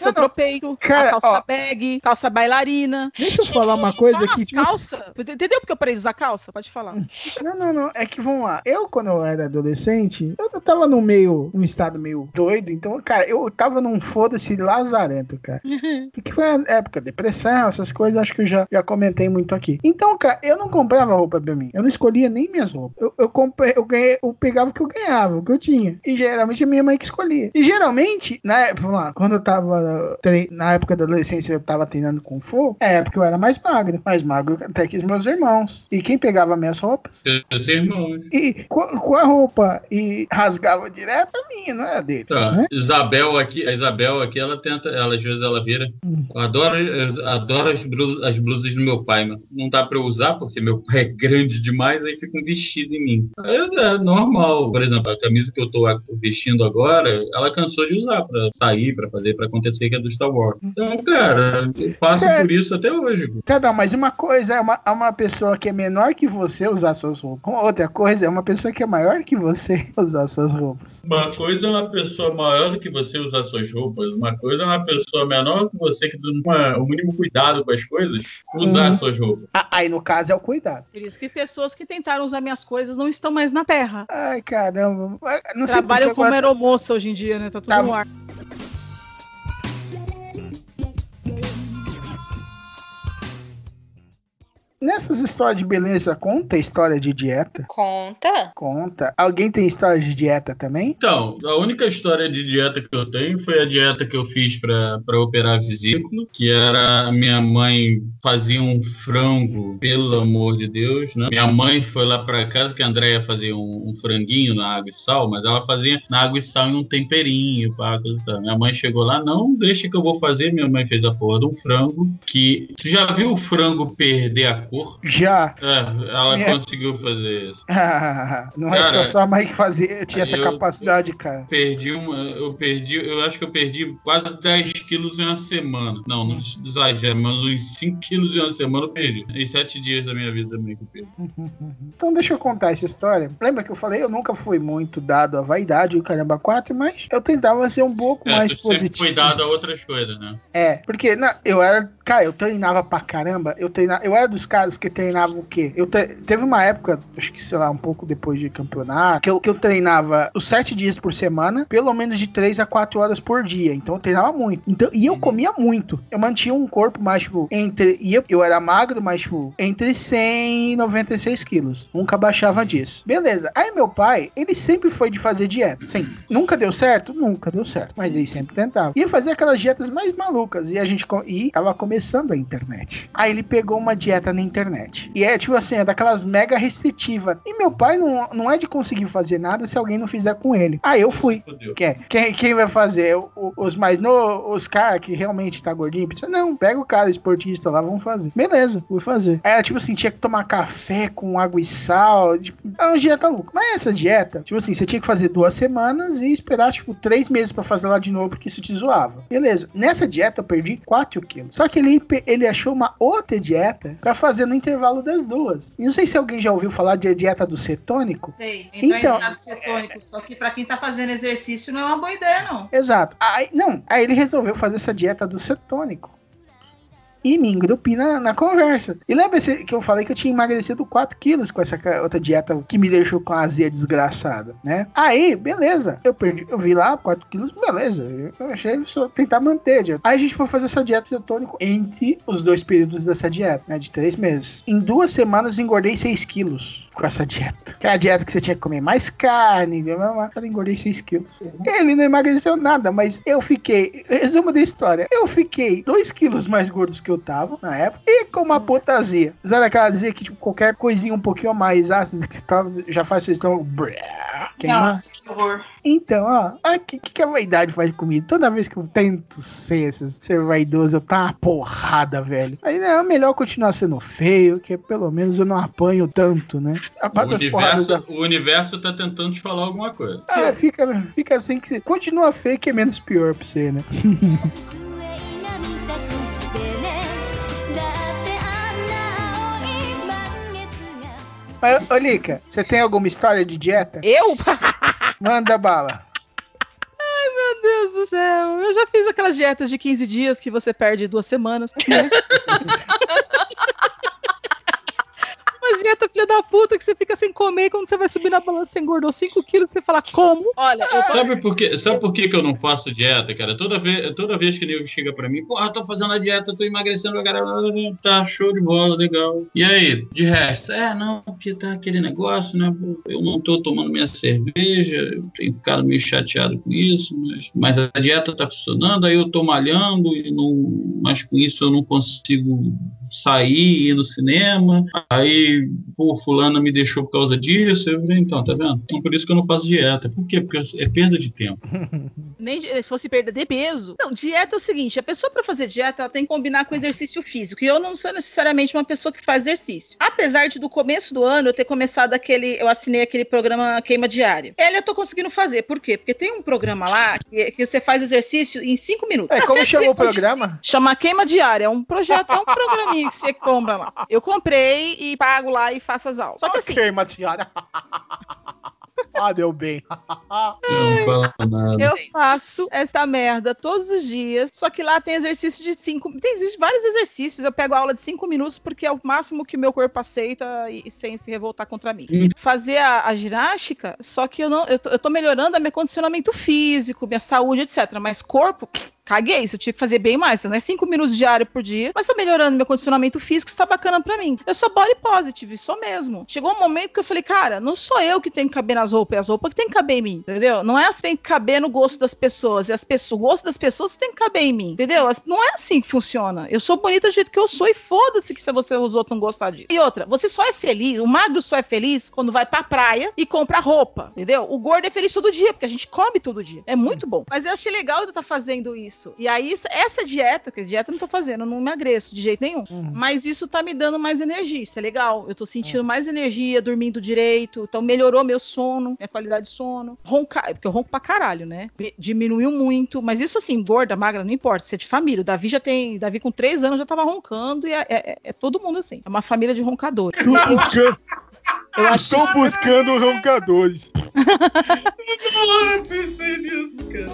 Cara, a calça ó. bag, calça bailarina. Deixa eu falar uma coisa aqui. tipo, calça. Entendeu porque eu parei de usar calça? Pode falar. Não, não, não. É que vamos lá. Eu, quando eu era adolescente, eu, tava num meio, num estado meio doido. Então, cara, eu tava num foda-se lazarento, cara. [laughs] Porque foi a época de depressão, essas coisas, acho que eu já, já comentei muito aqui. Então, cara, eu não comprava roupa pra mim. Eu não escolhia nem minhas roupas. Eu, eu, comprei, eu, ganhei, eu pegava o que eu ganhava, o que eu tinha. E geralmente a minha mãe que escolhia. E geralmente, na época, lá, quando eu tava na época da adolescência, eu tava treinando com Fu, é época que eu era mais magro. Mais magro até que os meus irmãos. E quem pegava minhas roupas? Seus irmãos. E com, com a roupa e rasgava direto a minha, não é a dele. Tá. né? Isabel aqui, a Isabel aqui, ela tenta, ela às vezes ela vira. Eu adoro, eu adoro as blusas, as blusas do meu pai, mas não dá pra eu usar porque meu pai é [laughs] grande demais, aí fica um vestido em mim. Aí É, normal, por exemplo, a camisa que eu tô vestindo agora, ela cansou de usar pra sair, pra fazer, pra acontecer que é do Star Wars. Então, cara, eu passo É. por isso até hoje. Cada mas uma coisa é uma, é uma pessoa que é menor que você usar suas roupas. Outra coisa é uma pessoa que é maior que você [laughs] usar suas roupas. Uma coisa é uma pessoa maior do que você usar suas roupas, uma coisa é uma pessoa menor que você que tem o mínimo cuidado com as coisas, usar Uhum. suas roupas. Ah, Aí no caso é o cuidado. Por isso que pessoas que tentaram usar minhas coisas não estão mais na terra. Ai, caramba. Não Trabalham como agora- aeromoça hoje em dia, né? Tá tudo Tá. no ar. Nessas histórias de beleza, conta a história de dieta? Conta. Conta. Alguém tem história de dieta também? Então, a única história de dieta que eu tenho foi a dieta que eu fiz para operar a vesícula, que era minha mãe fazia um frango, pelo amor de Deus, né? Minha mãe foi lá para casa que a Andrea fazia um, um, franguinho na água e sal, mas ela fazia na água e sal em um temperinho, pá, coisa e tal. Minha mãe chegou lá, não, deixa que eu vou fazer. Minha mãe fez a porra de um frango que tu já viu o frango perder a cor? Já. É, ela Minha... conseguiu fazer isso. [laughs] não é só sua mãe que fazia, tinha essa eu, capacidade, cara. Perdi uma, eu perdi, eu acho que eu perdi quase 10 quilos em uma semana. Não, não exagero, mas uns 5 quilos em uma semana eu perdi. Em 7 dias da minha vida também que eu perdi. [laughs] Então deixa eu contar essa história. Lembra que eu falei, eu nunca fui muito dado à vaidade, o caramba 4, mas eu tentava ser um pouco é, mais positivo. Foi dado a outras coisas, né? É, porque não, eu era Cara, eu treinava pra caramba. Eu, treinava, eu era dos caras que treinavam o quê? Eu te, teve uma época, acho que sei lá, um pouco depois de campeonato, que eu, que eu treinava os sete dias por semana, pelo menos de três a quatro horas por dia. Então eu treinava muito. Então, e eu Uhum. comia muito. Eu mantinha um corpo mais, tipo, entre. E eu, eu era magro, mas, tipo, entre 100 e 96 quilos. Nunca baixava disso. Beleza. Aí meu pai, ele sempre foi de fazer dieta. Sempre. Nunca deu certo? Nunca deu certo. Mas ele sempre tentava. Ia fazer aquelas dietas mais malucas. E a gente. E tava começando a internet. Aí ele pegou uma dieta na internet. E é tipo assim, é daquelas mega restritiva. E meu pai não, não é de conseguir fazer nada se alguém não fizer com ele. Aí eu fui. Quem, quem, quem vai fazer? O- os mais no, os caras que realmente tá gordinho? Precisa, não, pega o cara esportista lá, vamos fazer. Beleza, vou fazer. Aí tipo assim, tinha que tomar café com água e sal. Tipo, é uma dieta louca. Mas essa dieta, tipo assim, você tinha que fazer duas semanas e esperar, tipo, três meses pra fazer lá de novo, porque isso te zoava. Beleza. Nessa dieta eu perdi 4 quilos. Só que ele, ele achou uma outra dieta pra fazer no intervalo das duas. E não sei se alguém já ouviu falar de dieta do cetônico. Sei, entrar Então- em estado cetônico. Só que pra quem tá fazendo exercício não é uma boa ideia, não. Exato. Aí, não, aí ele resolveu fazer essa dieta do cetônico. E me engrupi na, na conversa. E lembra que eu falei que eu tinha emagrecido 4 quilos com essa outra dieta que me deixou com a azia desgraçada, né? Aí, beleza. Eu perdi, eu vi lá 4 quilos, beleza. Eu- achei só tentar manter dieta. Aí a gente foi fazer essa dieta cetônico entre os dois períodos dessa dieta, né? De 3 meses. Em duas semanas engordei 6 quilos com essa dieta. Que é a dieta que você tinha que comer mais carne, blá, eu engordei 6 quilos. Ele não emagreceu nada, mas eu fiquei. Resumo da história: eu fiquei 2 quilos mais gordos que eu tava na época e com uma puta azia. Sabe aquela azia que tipo, qualquer coisinha um pouquinho mais ácida que você já faz seu estômago. Nossa, que horror. Então, ó, o que, que a vaidade faz comigo? Toda vez que eu tento ser, ser vaidoso, eu tá uma porrada, velho. Aí não, é melhor continuar sendo feio, que pelo menos eu não apanho tanto, né? O universo, o universo tá tentando te falar alguma coisa. é, fica, fica assim que você continua feio que é menos pior pra você, né? [laughs] Mas, ô Lica, você tem alguma história de dieta? Eu? [laughs] Manda bala. Ai, meu Deus do céu. Eu já fiz aquelas dietas de 15 dias que você perde duas semanas. Né? [laughs] Dieta filha da puta que você fica sem comer e quando você vai subir na balança você engordou 5 quilos você fala, como? Olha, eu tô... Sabe por, que, sabe por que, que eu não faço dieta, cara? Toda vez, toda vez que o nego chega pra mim, porra, tô fazendo a dieta, tô emagrecendo, cara, tá show de bola, legal. E aí, de resto, é, não, porque tá aquele negócio, né? Eu não tô tomando minha cerveja, eu tenho ficado meio chateado com isso, mas, mas a dieta tá funcionando, aí eu tô malhando, e não, mas com isso eu não consigo sair, ir no cinema, aí, pô, fulana me deixou por causa disso, eu falei, então, tá vendo? Então, por isso que eu não faço dieta. Por quê? Porque é perda de tempo. [laughs] Nem se fosse perda de peso. Não, dieta é o seguinte: a pessoa para fazer dieta ela tem que combinar com exercício físico. E eu não sou necessariamente uma pessoa que faz exercício. Apesar de do começo do ano eu ter começado aquele. Eu assinei aquele programa Queima Diária. Ele eu tô conseguindo fazer. Por quê? Porque tem um programa lá que, que você faz exercício em cinco minutos. É, Ah, como chamou o programa? Chama Queima Diária. É um projeto, é um programinha que você compra lá. Eu comprei e pago lá e faço as aulas. Só que assim. Matiara. [laughs] ah, deu bem. Eu não falo nada. Eu faço essa merda todos os dias, só que lá tem exercício de cinco. Tem existe vários exercícios. Eu pego aula de cinco minutos porque é o máximo que o meu corpo aceita e, e sem se revoltar contra mim. Fazer a, a ginástica, só que eu não. Eu tô, eu tô melhorando o meu condicionamento físico, minha saúde, etc. Mas corpo. Caguei, isso eu tinha que fazer bem mais. Não é cinco minutos diário por dia, mas tô melhorando meu condicionamento físico, isso tá bacana pra mim. Eu sou body positive, sou mesmo. Chegou um momento que eu falei, cara, não sou eu que tenho que caber nas roupas, é as roupas que tem que caber em mim, entendeu? Não é assim que tem que caber no gosto das pessoas, é as pessoas, o gosto das pessoas que tem que caber em mim, entendeu? Não é assim que funciona. Eu sou bonita do jeito que eu sou e foda-se que se você os outros não gostar disso. E outra, você só é feliz, o magro só é feliz quando vai pra praia e compra roupa, entendeu? O gordo é feliz todo dia, porque a gente come todo dia. É muito bom. Mas eu achei legal eu estar fazendo isso. E aí, isso- essa dieta, que dieta eu não tô fazendo, eu não emagreço de jeito nenhum. Mas isso tá me dando mais energia, isso é legal. Eu tô sentindo mais energia, dormindo direito, então melhorou meu sono, minha qualidade de sono. Roncar, porque eu ronco pra caralho, né? Diminuiu muito, mas isso assim, gorda, magra, não importa, você é de família. O Davi já tem, Davi com três anos já tava roncando e é, é- é todo mundo assim. É uma família de roncadores. [laughs] Eu acho- eu acho Estão buscando roncadores. [laughs] Eu pensei nisso, cara.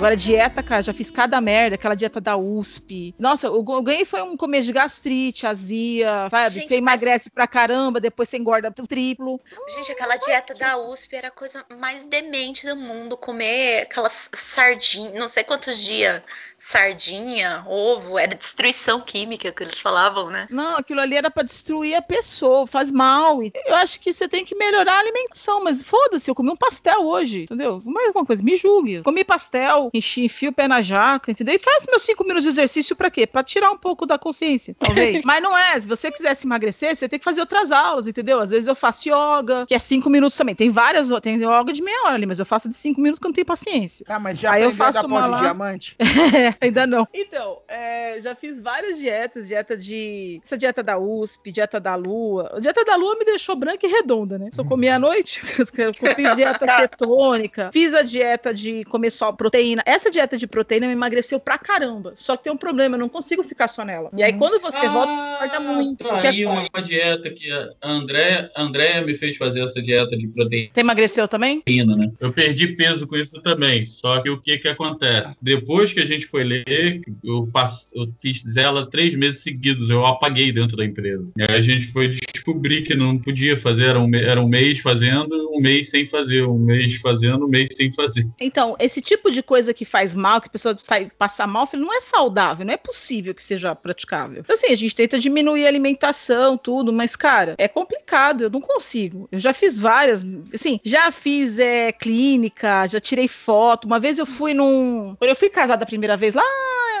Agora, dieta, cara, já fiz cada merda, aquela dieta da USP. Nossa, eu ganhei foi um comer de gastrite, azia, sabe? Gente, você emagrece pra caramba, depois você engorda o triplo. Gente, aquela dieta da USP era a coisa mais demente do mundo. Comer aquelas sardinhas, não sei quantos dias, sardinha, ovo, era destruição química que eles falavam, né? Não, aquilo ali era pra destruir a pessoa, faz mal. Eu acho que você tem que melhorar a alimentação, mas foda-se, eu comi um pastel hoje, entendeu? Mais alguma coisa, me julgue. Comi pastel, enchi, enfio o pé na jaca, entendeu? E faço meus cinco minutos de exercício pra quê? Pra tirar um pouco da consciência, talvez. [laughs] mas não é, se você quisesse emagrecer, você tem que fazer outras aulas, entendeu? Às vezes eu faço yoga, que é cinco minutos também. Tem várias, tem yoga de meia hora ali, mas eu faço de cinco minutos que eu não tenho paciência. Ah, mas já Aí eu a faço pó uma de lá. diamante? [laughs] É, [laughs] ainda não. Então, é, já fiz várias dietas, dieta de. Essa dieta da USP, dieta da Lua. A dieta da Lua me deixou branca e redonda, né? Só comia à noite. [laughs] Eu fiz [laughs] dieta cetônica, fiz a dieta de comer só proteína. Essa dieta de proteína me emagreceu pra caramba. Só que tem um problema, eu não consigo ficar só nela. E aí, quando você volta, você engorda muito. Tá Porque aí uma, uma dieta que a André, a André me fez fazer essa dieta de proteína, Você emagreceu também? né? Eu perdi peso com isso também. Só que o que que acontece? Depois que a gente foi ler, eu, pass... eu fiz ela três meses seguidos. Eu apaguei dentro da empresa. E aí a gente foi descobrir que não podia fazer. Era um, era um mês fazendo, um mês sem fazer. Um mês fazendo, um mês sem fazer. Então, esse tipo de coisa que faz mal, que a pessoa sai passar mal, não é saudável, não é possível que seja praticável. Então, assim, a gente tenta diminuir a alimentação, tudo, mas, cara, é complicado, eu não consigo. Eu já fiz várias, assim, já fiz é, clínica, já tirei foto. Uma vez eu fui num. Quando eu fui casada a primeira vez, lá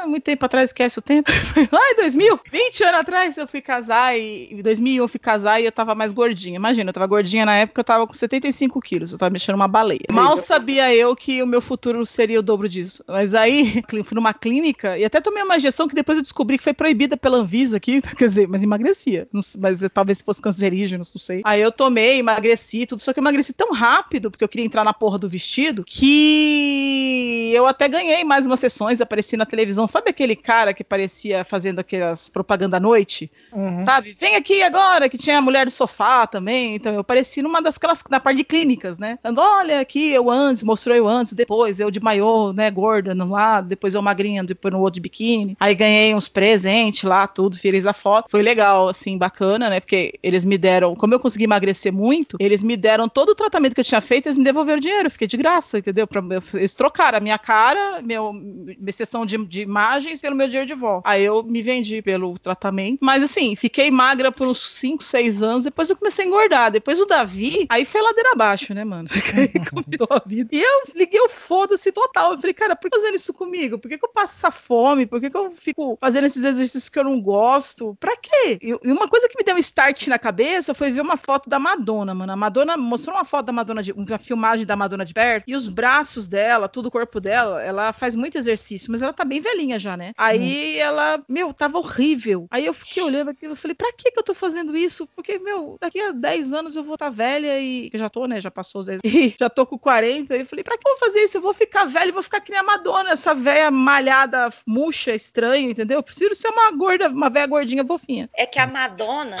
muito tempo atrás, esquece o tempo. [laughs] Em 2000, 20 anos atrás, eu fui casar e em 2001 eu fui casar e eu tava mais gordinha. Imagina, eu tava gordinha na época, eu tava com 75 quilos, eu tava mexendo uma baleia. Mal sabia eu que o meu futuro seria o dobro disso. Mas aí, [laughs] fui numa clínica e até tomei uma injeção que depois eu descobri que foi proibida pela Anvisa aqui, [laughs] quer dizer, mas emagrecia. Não mas talvez fosse cancerígeno, não sei. Aí eu tomei, emagreci, tudo, só que eu emagreci tão rápido, porque eu queria entrar na porra do vestido, que eu até ganhei mais umas sessões, apareci na televisão. Sabe aquele cara que parecia fazendo aquelas propaganda à noite? Uhum. Sabe? Vem aqui agora, que tinha a mulher do sofá também. Então eu apareci numa das aquelas na parte de clínicas, né? Olha aqui, eu antes, mostrou eu antes, depois, eu de maiô, né, gorda no lado, depois eu magrinha, depois no outro de biquíni. Aí ganhei uns presentes lá, tudo, fiz a foto. Foi legal, assim, bacana, né? Porque eles me deram, como eu consegui emagrecer muito, eles me deram todo o tratamento que eu tinha feito, eles me devolveram o dinheiro, eu fiquei de graça, entendeu? Pra, eles trocaram a minha cara, meu, minha sessão de, de imagens pelo meu dinheiro de volta. Aí eu me vendi pelo tratamento. Mas assim, fiquei magra por uns 5, 6 anos. Depois eu comecei a engordar. Depois o Davi, aí foi ladeira abaixo, né, mano? [laughs] Combinou a vida. E eu liguei o foda-se total. Eu falei, cara, por que fazendo isso comigo? Por que, que eu passo essa fome? Por que, que eu fico fazendo esses exercícios que eu não gosto? Pra quê? E e uma coisa que me deu um start na cabeça foi ver uma foto da Madonna, mano. A Madonna mostrou uma foto da Madonna, de, uma filmagem da Madonna de perto. E os braços dela, todo o corpo dela, ela faz muito exercício, mas ela tá bem velhinha já, né? Aí ela, meu, tava horrível. Aí eu fiquei olhando aquilo, eu falei, pra que que eu tô fazendo isso? Porque, meu, daqui a 10 anos eu vou estar velha e. Eu já tô, né? Já passou os 10 [laughs] e já tô com 40. E eu falei, pra que eu vou fazer isso? Eu vou ficar velha e vou ficar que nem a Madonna, essa velha malhada, murcha, estranha, entendeu? Eu preciso ser uma gorda, uma velha gordinha fofinha. É que a Madonna,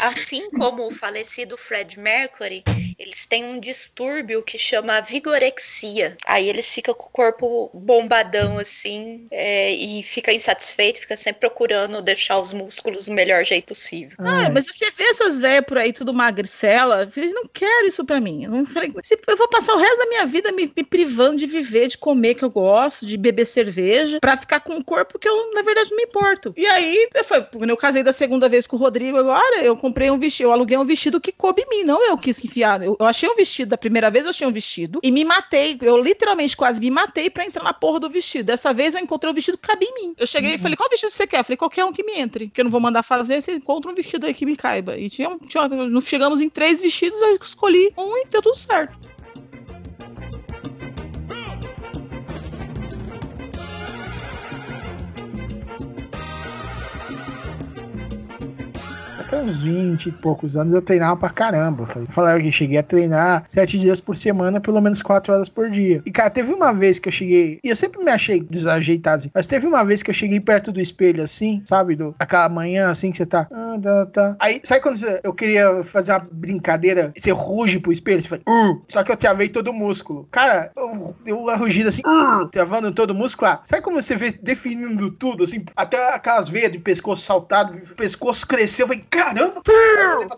assim como o falecido Fred Mercury, eles têm um distúrbio que chama vigorexia. Aí eles ficam com o corpo bombadão assim é, e fica insatisfeito, fica sempre procurando deixar os músculos do melhor jeito possível. Ah, mas você vê essas velhas por aí, tudo magricela, eles não quero isso pra mim. Eu, não eu vou passar o resto da minha vida me, me privando de viver, de comer que eu gosto, de beber cerveja, pra ficar com um corpo que eu, na verdade, não me importo. E aí, eu foi, quando eu casei da segunda vez com o Rodrigo agora, eu comprei um vestido, eu aluguei um vestido que coube em mim, não eu quis enfiar. Eu, eu achei um vestido, da primeira vez eu achei um vestido, e me matei, eu literalmente quase me matei pra entrar na porra do vestido. Dessa vez eu encontrei um vestido que cabe em mim. Eu cheguei e falei, qual vestido você quer? Eu falei, qualquer um que me entre, que eu não vou mandar fazer, você encontra um vestido aí que me caiba. E tinha, tinha chegamos em três vestidos, eu escolhi um e deu tudo certo. Uns 20 e poucos anos eu treinava pra caramba. Eu falava que cheguei a treinar sete dias por semana, pelo menos quatro horas por dia. E, cara, teve uma vez que eu cheguei. E eu sempre me achei desajeitado assim. Mas teve uma vez que eu cheguei perto do espelho assim, sabe? Do, aquela manhã assim que você tá. Ah, tá, tá. Aí, sabe quando você- eu queria fazer uma brincadeira? Você ruge pro espelho, você fala. "Uh", só que eu travei todo o músculo. Cara, eu, eu uma rugida assim, "Uh", travando todo o músculo. Ah, sabe como você vê definindo tudo, assim? Até aquelas veias de pescoço saltado, pescoço cresceu. Eu falei, caramba!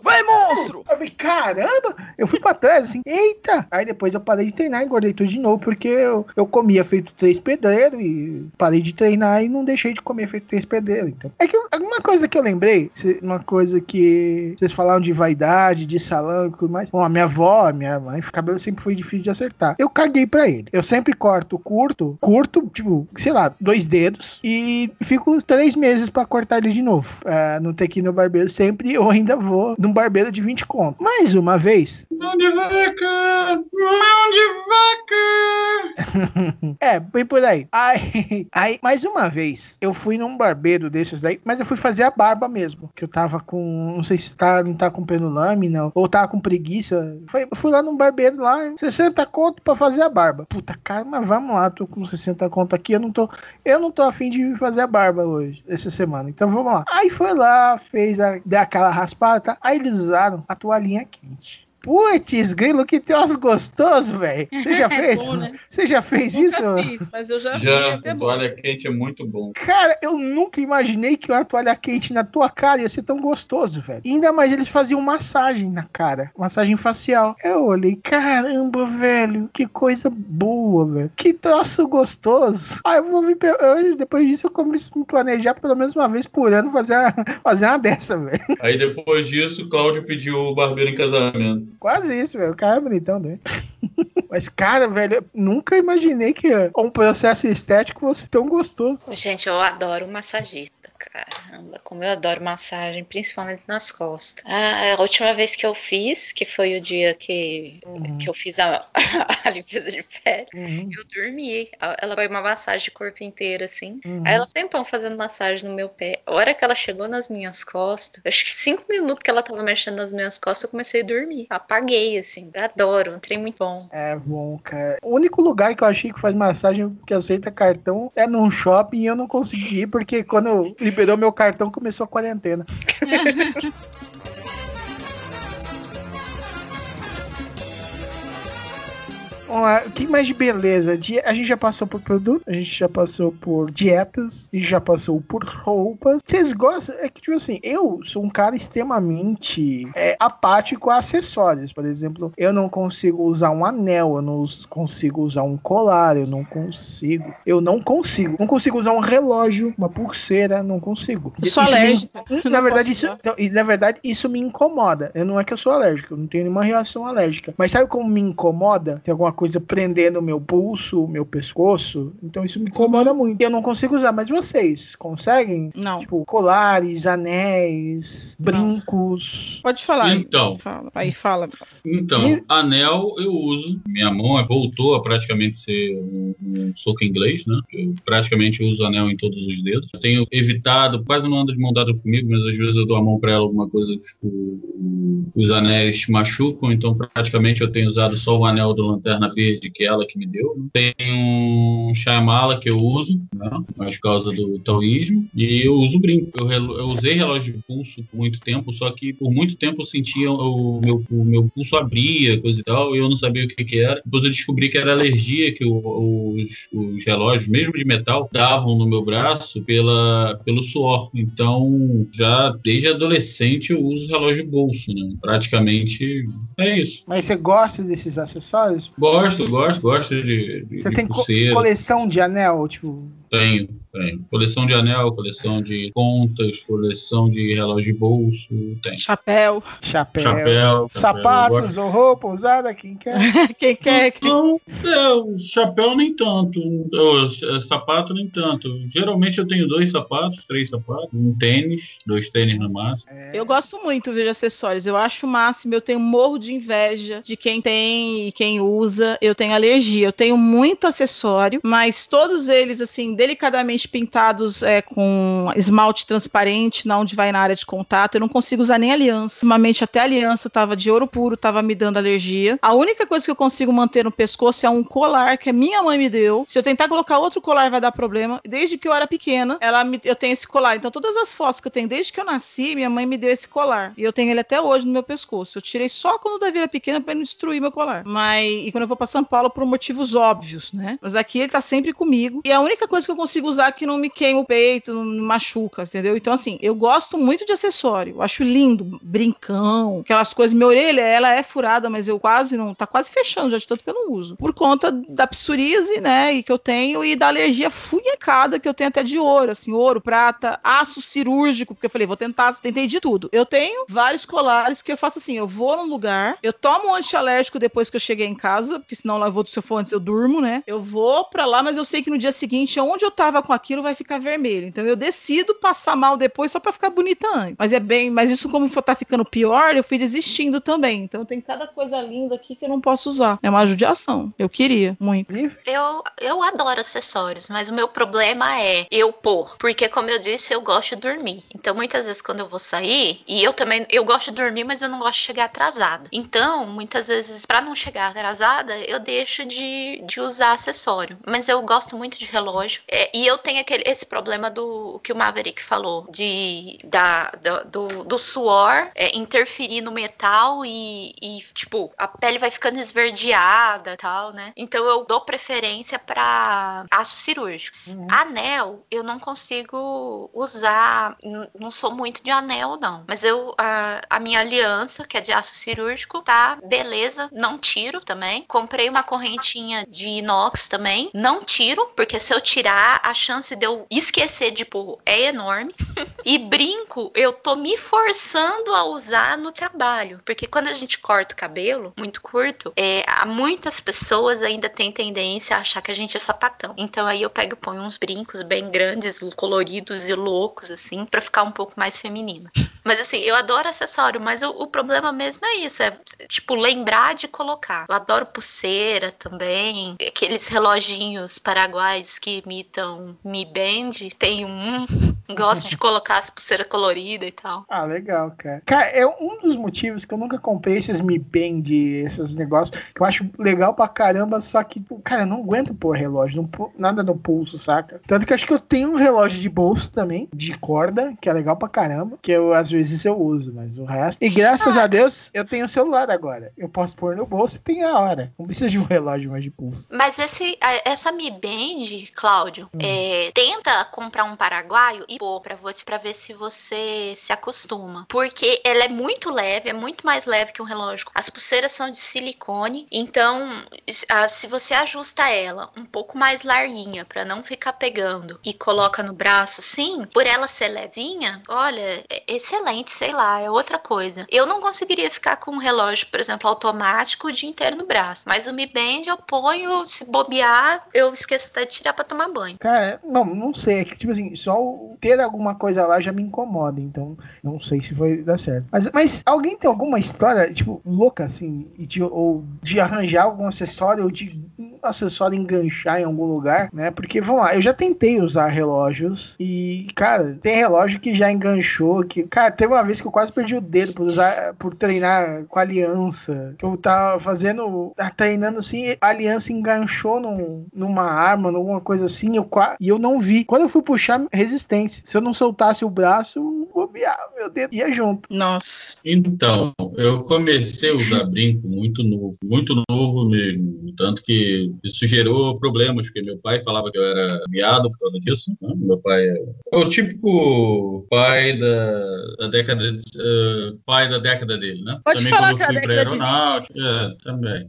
Vai, monstro! Eu falei, caramba! Eu fui pra trás, assim, eita! Aí depois eu parei de treinar e engordei tudo de novo, porque eu, eu comia feito três pedreiros e parei de treinar e não deixei de comer feito três pedreiros. Então. É que alguma coisa que eu lembrei, uma coisa que vocês falaram de vaidade, de salão e tudo mais. Bom, a minha avó, a minha mãe, o cabelo sempre foi difícil de acertar. Eu caguei pra ele. Eu sempre corto curto, curto, tipo, sei lá, dois dedos e fico três meses pra cortar ele de novo. É, não ter que ir no barbeiro sempre, eu ainda vou num barbeiro de 20 conto. Mais uma vez, Mão de vaca! Mão de vaca! [laughs] é, bem por aí. Aí, aí, mais uma vez, eu fui num barbeiro desses daí, mas eu fui fazer a barba mesmo. Que eu tava com. Não sei se tá, não tá com pelo lâmina ou tava com preguiça. Foi, eu fui lá num barbeiro lá, 60 conto pra fazer a barba. Puta cara, mas vamos lá, tô com 60 conto aqui, eu não tô. Eu não tô afim de fazer a barba hoje, essa semana. Então vamos lá. Aí foi lá, fez a, deu aquela raspada, tá? Aí eles usaram a toalhinha quente. Putz, grilo, que troço gostoso, velho. Você já [laughs] É fez? bom, né? Você já fez Nunca isso? fiz, mas eu já, Já, vi, até bom. toalha quente é muito bom. Cara, eu nunca imaginei que uma toalha quente na tua cara ia ser tão gostoso, velho. Ainda mais eles faziam massagem na cara, massagem facial. Eu olhei, caramba, velho, que coisa boa, velho. Que troço gostoso. Aí eu vou me eu, depois disso eu comecei a me planejar pelo menos uma vez por ano fazer uma, [laughs] fazer uma dessa, velho. Aí depois disso, Cláudio pediu o barbeiro em casamento. Quase isso, velho. O cara é bonitão, né? [laughs] Mas, cara, velho, eu nunca imaginei que um processo estético fosse tão gostoso. Gente, eu adoro massagista, caramba, como eu adoro massagem, principalmente nas costas. A última vez que eu fiz, que foi o dia que, que eu fiz a, [laughs] a limpeza de pele, eu dormi. Ela foi uma massagem de corpo inteiro, assim. Uhum. Aí ela tempão fazendo massagem no meu pé. A hora que ela chegou nas minhas costas, acho que cinco minutos que ela tava mexendo nas minhas costas, eu comecei a dormir. Apaguei, assim. Eu adoro, um trem muito bom. É bom, cara. O único lugar que eu achei que faz massagem que aceita cartão é num shopping e eu não consegui ir porque quando liberou meu cartão começou a quarentena. [laughs] o que mais de beleza? A gente já passou por produto, a gente já passou por dietas, a gente já passou por roupas. Vocês gostam? É que, tipo assim, eu sou um cara extremamente é, apático a acessórios. Por exemplo, eu não consigo usar um anel, eu não consigo usar um colar, eu não consigo. Eu não consigo. Não consigo usar um relógio, uma pulseira, não consigo. Eu sou Isso me- alérgica. Na verdade, isso, então, na verdade, isso me incomoda. Não é que eu sou alérgico, eu não tenho nenhuma reação alérgica. Mas sabe como me incomoda? Tem alguma coisa prendendo o meu pulso, o meu pescoço. Então isso me incomoda muito. E eu não consigo usar. Mas vocês conseguem? Não. Tipo, colares, anéis, brincos. Pode falar. Então. Fala. Aí fala. Então, anel eu uso. Minha mão é- voltou a praticamente ser um, um soco inglês, né? Eu praticamente uso anel em todos os dedos. Eu tenho evitado, quase não anda de mão dada comigo, mas às vezes eu dou a mão para ela alguma coisa que o- os anéis machucam, então praticamente eu tenho usado só o anel do Lanterna lanterna verde que ela que me deu. Tem um Shyamala que eu uso, né? Mas por causa do taoísmo. E eu uso brinco. Eu, eu usei relógio de pulso por muito tempo, só que por muito tempo eu sentia o meu, o meu pulso abria, coisa e tal, e eu não sabia o que, que era. Depois eu descobri que era alergia que o- os, os relógios, mesmo de metal, davam no meu braço pela, pelo suor. Então, já desde adolescente eu uso relógio de bolso, né? Praticamente é isso. Mas você gosta desses acessórios? Gosto, gosto, gosto de, de, Você de tem pulseira. coleção de anel, tipo. Tenho, tenho. Coleção de anel, coleção de contas, coleção de relógio de bolso, tem. Chapéu. Chapéu. Chapéu. Sapatos ou roupa usada, quem quer? [laughs] quem quer? Não, é, o chapéu nem tanto. O s- sapato nem tanto. Geralmente eu tenho dois sapatos, três sapatos, um tênis, dois tênis no máximo. Eu gosto muito de acessórios. Eu acho o máximo. Eu tenho morro de inveja de quem tem e quem usa. Eu tenho alergia. Eu tenho muito acessório, mas todos eles, assim, delicadamente pintados é, com esmalte transparente, na onde vai na área de contato. Eu não consigo usar nem aliança. Ultimamente, até aliança tava de ouro puro, tava me dando alergia. A única coisa que eu consigo manter no pescoço é um colar que a minha mãe me deu. Se eu tentar colocar outro colar, vai dar problema. Desde que eu era pequena, ela me- eu tenho esse colar. Então, todas as fotos que eu tenho desde que eu nasci, minha mãe me deu esse colar. E eu tenho ele até hoje no meu pescoço. Eu tirei só quando o Davi era pequena ele não destruir meu colar. Mas, e quando eu vou pra São Paulo, por motivos óbvios, né? Mas aqui ele tá sempre comigo. E a única coisa que eu consigo usar que não me queima o peito, não machuca, entendeu? Então, assim, eu gosto muito de acessório. Eu acho lindo. Brincão, aquelas coisas. Minha orelha, ela é furada, mas eu quase não. Tá quase fechando já de tanto que eu não uso. Por conta da psoríase, né? E que eu tenho e da alergia funhecada que eu tenho até de ouro, assim, ouro, prata, aço cirúrgico, porque eu falei, vou tentar, tentei de tudo. Eu tenho vários colares que eu faço assim, eu vou num lugar, eu tomo um antialérgico depois que eu cheguei em casa, porque senão lá eu vou, se eu for antes eu durmo, né? Eu vou pra lá, mas eu sei que no dia seguinte, onde eu tava com aquilo vai ficar vermelho. Então eu decido passar mal depois só pra ficar bonita antes. Mas é bem, mas isso como tá ficando pior, eu fui desistindo também. Então tem cada coisa linda aqui que eu não posso usar. É uma judiação. Eu queria muito. Eu, eu adoro acessórios, mas o meu problema é eu pôr. Porque, como eu disse, eu gosto de dormir. Então, muitas vezes, quando eu vou sair, e eu também, eu gosto de dormir, mas eu não gosto de chegar atrasada. Então, muitas vezes, pra não chegar atrasada, eu deixo de, de usar acessório. Mas eu gosto muito de relógio. É, e eu tenho aquele, esse problema do que o Maverick falou, de, da, da- do, do suor é, interferir no metal e, e, tipo, a pele vai ficando esverdeada e tal, né? Então eu dou preferência pra aço cirúrgico. Anel, eu não consigo usar, não sou muito de anel, não. Mas eu, a, a minha aliança, que é de aço cirúrgico, tá beleza, não tiro também. Comprei uma correntinha de inox também, não tiro, porque se eu tirar, a chance de eu esquecer de pôr é enorme. e brinco, eu tô me forçando a usar no trabalho, porque quando a gente corta o cabelo muito curto, é, há muitas pessoas ainda têm tendência a achar que a gente é sapatão. Então aí eu pego e ponho uns brincos bem grandes, coloridos e loucos, assim, pra ficar um pouco mais feminina. Mas assim, eu adoro acessório, mas o, o problema mesmo é isso, é tipo lembrar de colocar. Eu adoro pulseira também, aqueles reloginhos paraguaios que imitam Mi Band, tem um, gosto de colocar as pulseiras coloridas e tal. Ah, legal, cara. Cara, é um dos motivos que eu nunca comprei esses Mi Band, esses negócios, que eu acho legal pra caramba, só que, cara, eu não aguento pôr relógio, não nada no pulso, saca? Tanto que acho que eu tenho um relógio de bolso também, de corda, que é legal pra caramba, que eu às vezes eu uso, mas o resto. E graças a Deus, eu tenho o celular agora. Eu posso pôr no bolso e tem a hora. Não precisa de um relógio mais de pulso. Mas esse, essa Mi Band, Cláudio, é, tenta comprar um paraguaio e pôr pra você para ver se você se acostuma. Porque ela é muito leve, é muito mais leve que um relógio. As pulseiras são de silicone, então se você ajusta ela um pouco mais larguinha pra não ficar pegando e coloca no braço assim, por ela ser levinha, olha, é excelente, sei lá, é outra coisa. Eu não conseguiria ficar com um relógio, por exemplo, automático o dia inteiro no braço, mas o Mi Band eu ponho, se bobear, eu esqueço até de tirar pra tomar banho. Cara, não, não sei. É que, tipo assim, só o ter alguma coisa lá já me incomoda. Então, não sei se vai dar certo. Mas, mas alguém tem alguma história, tipo, louca, assim, de, ou de arranjar algum acessório, ou de. acessório enganchar em algum lugar, né? Porque, vamos lá, eu já tentei usar relógios e, cara, tem relógio que já enganchou, que, cara, teve uma vez que eu quase perdi o dedo por usar, por treinar com aliança, que eu tava fazendo, tava treinando assim, a aliança enganchou num, numa arma, numa coisa assim, eu, e eu não vi. Quando eu fui puxar, resistência. Se eu não soltasse o braço, eu bobeava, meu dedo ia junto. Nossa. Então, eu comecei a usar brinco muito novo, muito novo mesmo. Tanto que isso gerou problemas, porque meu pai falava que eu era viado por causa disso. né? Meu pai é, o típico pai da, da década de- eh, pai da década dele, né? Pode também falar quando que é eu a década de aeronáutica, é, também.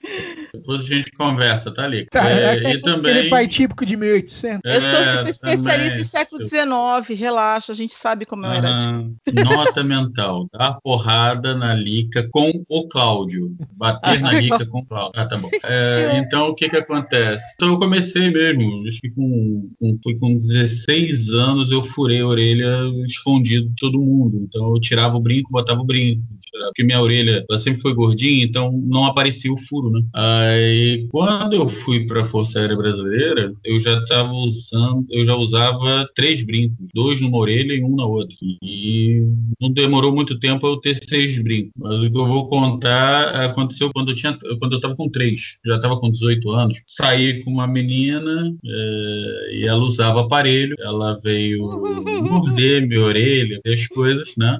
Depois a gente conversa, tá ali. Tá, É, é, e aquele também pai típico de 1800. Eu sou, É, eu sou especialista também. em século XIX, relaxa, a gente sabe como eu era. Aham. Nota mental, dar porrada na Lica com o Cláudio. Bater na Lica com o Cláudio. Ah, tá bom. [laughs] É, então, o que que acontece? Então, eu comecei mesmo, acho que com, com, foi com 16 anos eu furei a orelha escondido de todo mundo. Então, eu tirava o brinco, botava o brinco. tirava- Porque minha orelha, ela sempre foi gordinha, então não aparecia o furo, né? Aí, quando eu fui para a Força Aérea Brasileira, eu já estava usando, eu já usava três brincos, dois numa orelha e um na outra. E não demorou muito tempo eu ter seis brincos. Mas o que eu vou contar aconteceu quando eu tinha, quando eu estava com três, já estava com 18 anos. Saí com uma menina eh, e ela usava aparelho, ela veio morder minha orelha, as coisas, né?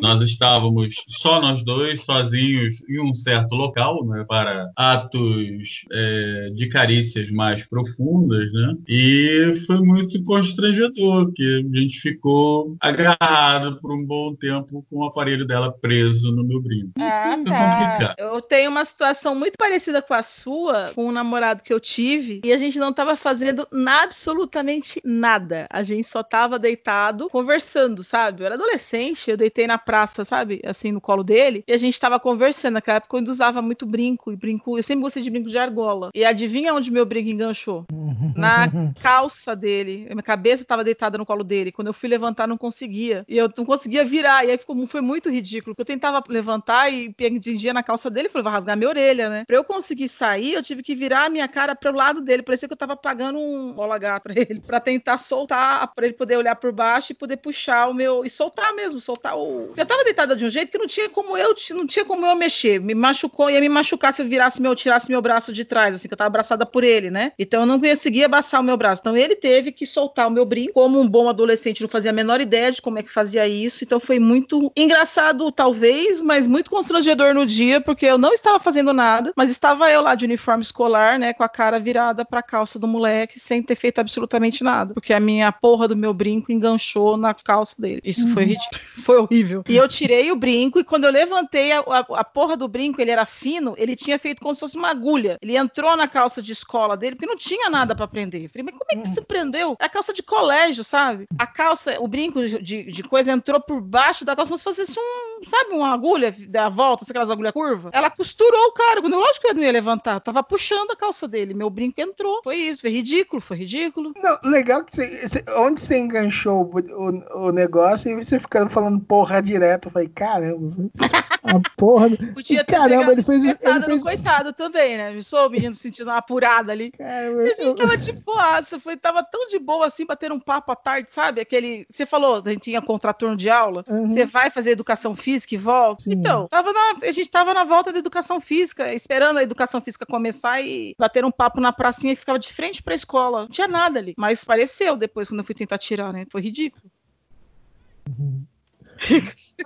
Nós estávamos só nós dois, sozinhos, em um certo local, né, para atos é, de carícias mais profundas, né? E foi muito constrangedor, que a gente ficou agarrado por um bom tempo com o aparelho dela preso no meu brinco. Ah, tá. Eu tenho uma situação muito parecida com a sua, com um namorado que eu tive, e a gente não tava fazendo absolutamente nada. A gente só tava deitado, conversando, sabe? Eu era adolescente, eu deitei na praça, sabe? Assim, no colo dele, e a gente tava conversando. Naquela época eu ainda usava muito brinco, e brinco, eu sempre gostei de brinco de argola. E adivinha onde meu brinco enganchou? [laughs] Na calça dele. Minha cabeça tava deitada no colo dele. Quando eu fui levantar, não conseguia. E eu não conseguia virar. E aí ficou, foi muito ridículo. Porque eu tentava levantar e prendia na calça dele. Falei, vai rasgar minha orelha, né? Pra eu conseguir sair, eu tive que virar a minha cara pro lado dele. Parecia que eu tava pagando um bola gato pra ele. Pra tentar soltar, pra ele poder olhar por baixo e poder puxar o meu. E soltar mesmo, soltar o. Eu tava deitada de um jeito que não tinha como eu, não tinha como eu mexer. Me machucou, ia me machucar se eu virasse meu, tirasse meu braço de trás, assim, que eu tava abraçada por ele, né? Então eu não conseguia abaçar o meu braço. Então ele teve que soltar o meu brinco. Como um bom adolescente, não fazia a menor ideia de como é que fazia isso. Então foi muito engraçado, talvez, mas muito constrangedor no dia, porque eu não estava fazendo nada, mas estava eu lá de uniforme escolar, né, com a cara virada pra calça do moleque, sem ter feito absolutamente nada. Porque a minha porra do meu brinco enganchou na calça dele. Isso foi Uhum. ridículo. Foi horrível. E eu tirei o brinco, e quando eu levantei a, a, a porra do brinco, ele era fino, ele tinha feito como se fosse uma agulha. Ele entrou na calça de escola dele, porque não tinha nada pra prender. Eu Falei, mas como é que se prendeu? É a calça de colégio, sabe? A calça, o brinco de, de coisa entrou por baixo da calça, como se fosse um, sabe, uma agulha da volta, aquelas agulhas curvas? Ela costurou o cara. Quando, lógico que eu não ia levantar, tava puxando a calça dele. Meu brinco entrou. Foi isso, foi ridículo, foi ridículo. Não, legal que você, onde você enganchou o, o, o negócio e você ficando falando porra direto. Eu falei, caramba, [laughs] a porra. do- Podia E ter caramba, ele fez, ele fez coitado também, né? Me sou o menino sentindo uma apurada ali. E a gente tava de boaça, foi, tava tão de boa assim, bater um papo à tarde, sabe? Aquele. Você falou, a gente tinha contraturno de aula. Uhum. Você vai fazer educação física e volta. Então, tava na- a gente tava na volta da educação física, esperando a educação física começar e bater um papo na pracinha e ficava de frente pra escola. Não tinha nada ali. Mas pareceu depois quando eu fui tentar tirar, né? Foi ridículo.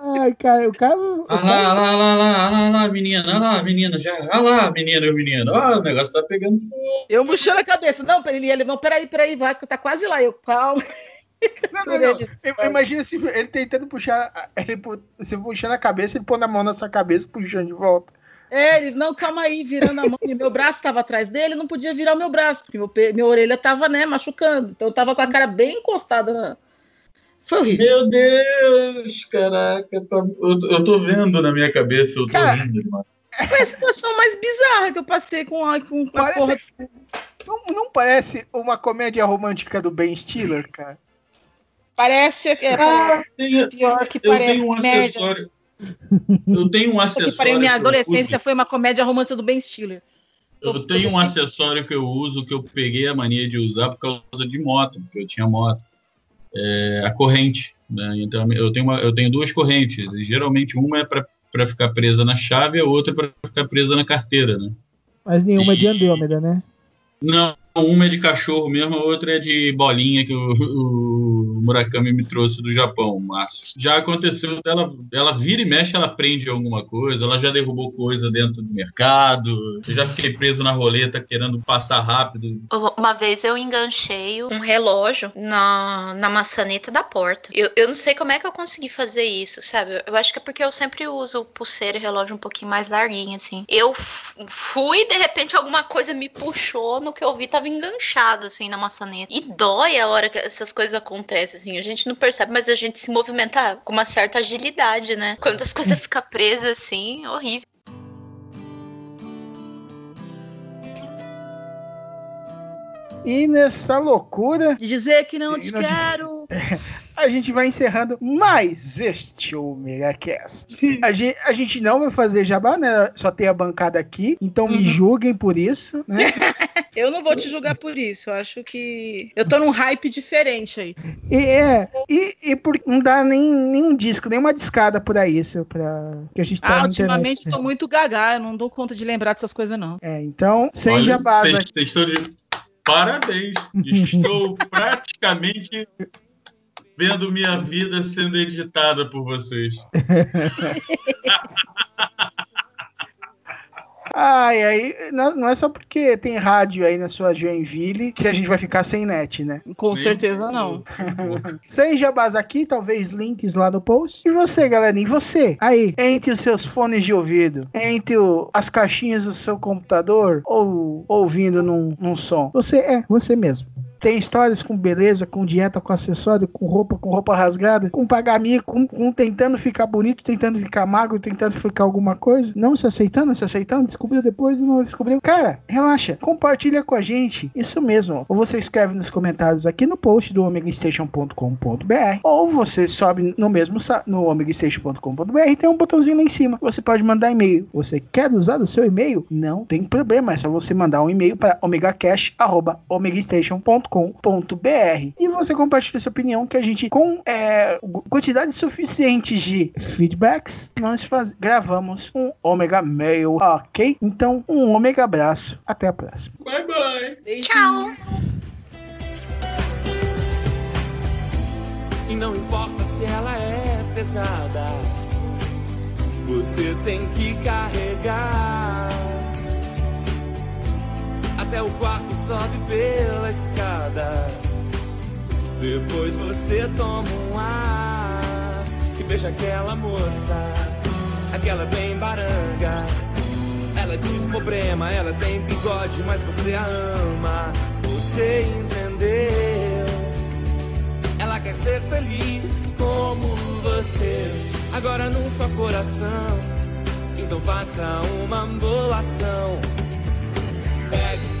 Ai, cara, o cara. Ah lá, lá, lá, lá, lá, lá, menina, ah lá, menina, já, ah lá, menina, menina, ah, o negócio tá pegando fogo. Eu murchando a cabeça. Não, ele ia levar. Peraí, peraí, vai, que tá quase lá. Eu, calma. Não, não, não. Eu- Imagina se ele tentando puxar. Ele, puxando a cabeça, ele pondo a mão na sua cabeça, puxando de volta. É, ele, não, calma aí, virando a mão. E meu braço estava atrás dele, não podia virar o meu braço, porque meu, minha orelha tava, né, machucando. Então eu tava com a cara bem encostada na. Foi horrível. Meu Deus, caraca, tá- eu, eu tô vendo na minha cabeça, eu tô rindo, mano. Foi a situação mais bizarra que eu passei com a, com a Parece- porra. Não, não parece uma comédia romântica do Ben Stiller, cara? Parece. É, Ah, pior que Eu parece. tenho um merda. acessório. Eu tenho um acessório. que pariu, minha adolescência foi uma comédia romântica do Ben Stiller. Eu tenho um acessório que eu uso, que eu peguei a mania de usar por causa de moto, porque eu tinha moto. É a corrente. Né? Então eu tenho, uma, eu tenho duas correntes, e geralmente uma é para ficar presa na chave e a outra é para ficar presa na carteira. Né? Mas nenhuma é de Andrômeda, né? Não, uma é de cachorro mesmo, a outra é de bolinha que o, o Murakami me trouxe do Japão, Márcio. Já aconteceu dela, ela vira e mexe, ela prende alguma coisa, ela já derrubou coisa dentro do mercado. Eu já fiquei preso na roleta querendo passar rápido. Uma vez eu enganchei um relógio na, na maçaneta da porta. Eu, eu não sei como é que eu consegui fazer isso, sabe? Eu acho que é porque eu sempre uso pulseira e relógio um pouquinho mais larguinho, assim. Eu fui, de repente, alguma coisa me puxou no que eu vi, tava enganchado, assim, na maçaneta. E dói a hora que essas coisas acontecem, assim. A gente não percebe, mas a gente se movimenta com uma certa agilidade, né? Quando as coisas [laughs] ficam presas, assim, horrível. E nessa loucura. De dizer que não te quero. [laughs] A gente vai encerrando mais este Omega Cast. A gente, a gente não vai fazer jabá, né? Só tem a bancada aqui. Então me julguem por isso, né? [laughs] Eu não vou te julgar por isso. Eu acho que. Eu tô num hype diferente aí. E, é, e, e por, não dá nem, nenhum disco, nenhuma discada por aí, isso, pra, que a gente tá Ah, ultimamente internet. tô muito gaga. Eu não dou conta de lembrar dessas coisas, não. É, então, sem jabá. Vocês né? vocês estão de parabéns. Estou praticamente vendo minha vida sendo editada por vocês. [laughs] Ai, aí, não, é só porque tem rádio aí na sua Joinville que a gente vai ficar sem net, né? Com certeza não. [laughs] sem jabás aqui, talvez links lá no post. E você, galerinha, e você? Aí, entre os seus fones de ouvido, entre o- as caixinhas do seu computador ou ouvindo num, num som. Você é, você mesmo. Tem histórias com beleza, com dieta, com acessório, com roupa, com roupa rasgada, com pagamento, com, com tentando ficar bonito, tentando ficar magro, tentando ficar alguma coisa. Não se aceitando, se aceitando, descobriu depois, não descobriu. Cara, relaxa, compartilha com a gente. Isso mesmo. Ou você escreve nos comentários aqui no post do omegastation.com.br ou você sobe no mesmo no omegastation.com.br tem um botãozinho lá em cima. Você pode mandar e-mail. Você quer usar o seu e-mail? Não tem problema, é só você mandar um e-mail para omegacash@omegastation.com.br e você compartilha sua opinião que a gente com é, quantidade suficiente de feedbacks nós faz- gravamos um Omega Mail, ok? Então um Omega abraço, até a próxima. Bye bye. Tchau. E não importa se ela é pesada, você tem que carregar. Até o quarto sobe pela escada. Depois você toma um ar e veja aquela moça, aquela bem baranga. Ela diz problema, ela tem bigode, mas você a ama. Você entendeu? Ela quer ser feliz como você. Agora num só coração. Então faça uma ambulação. Pegue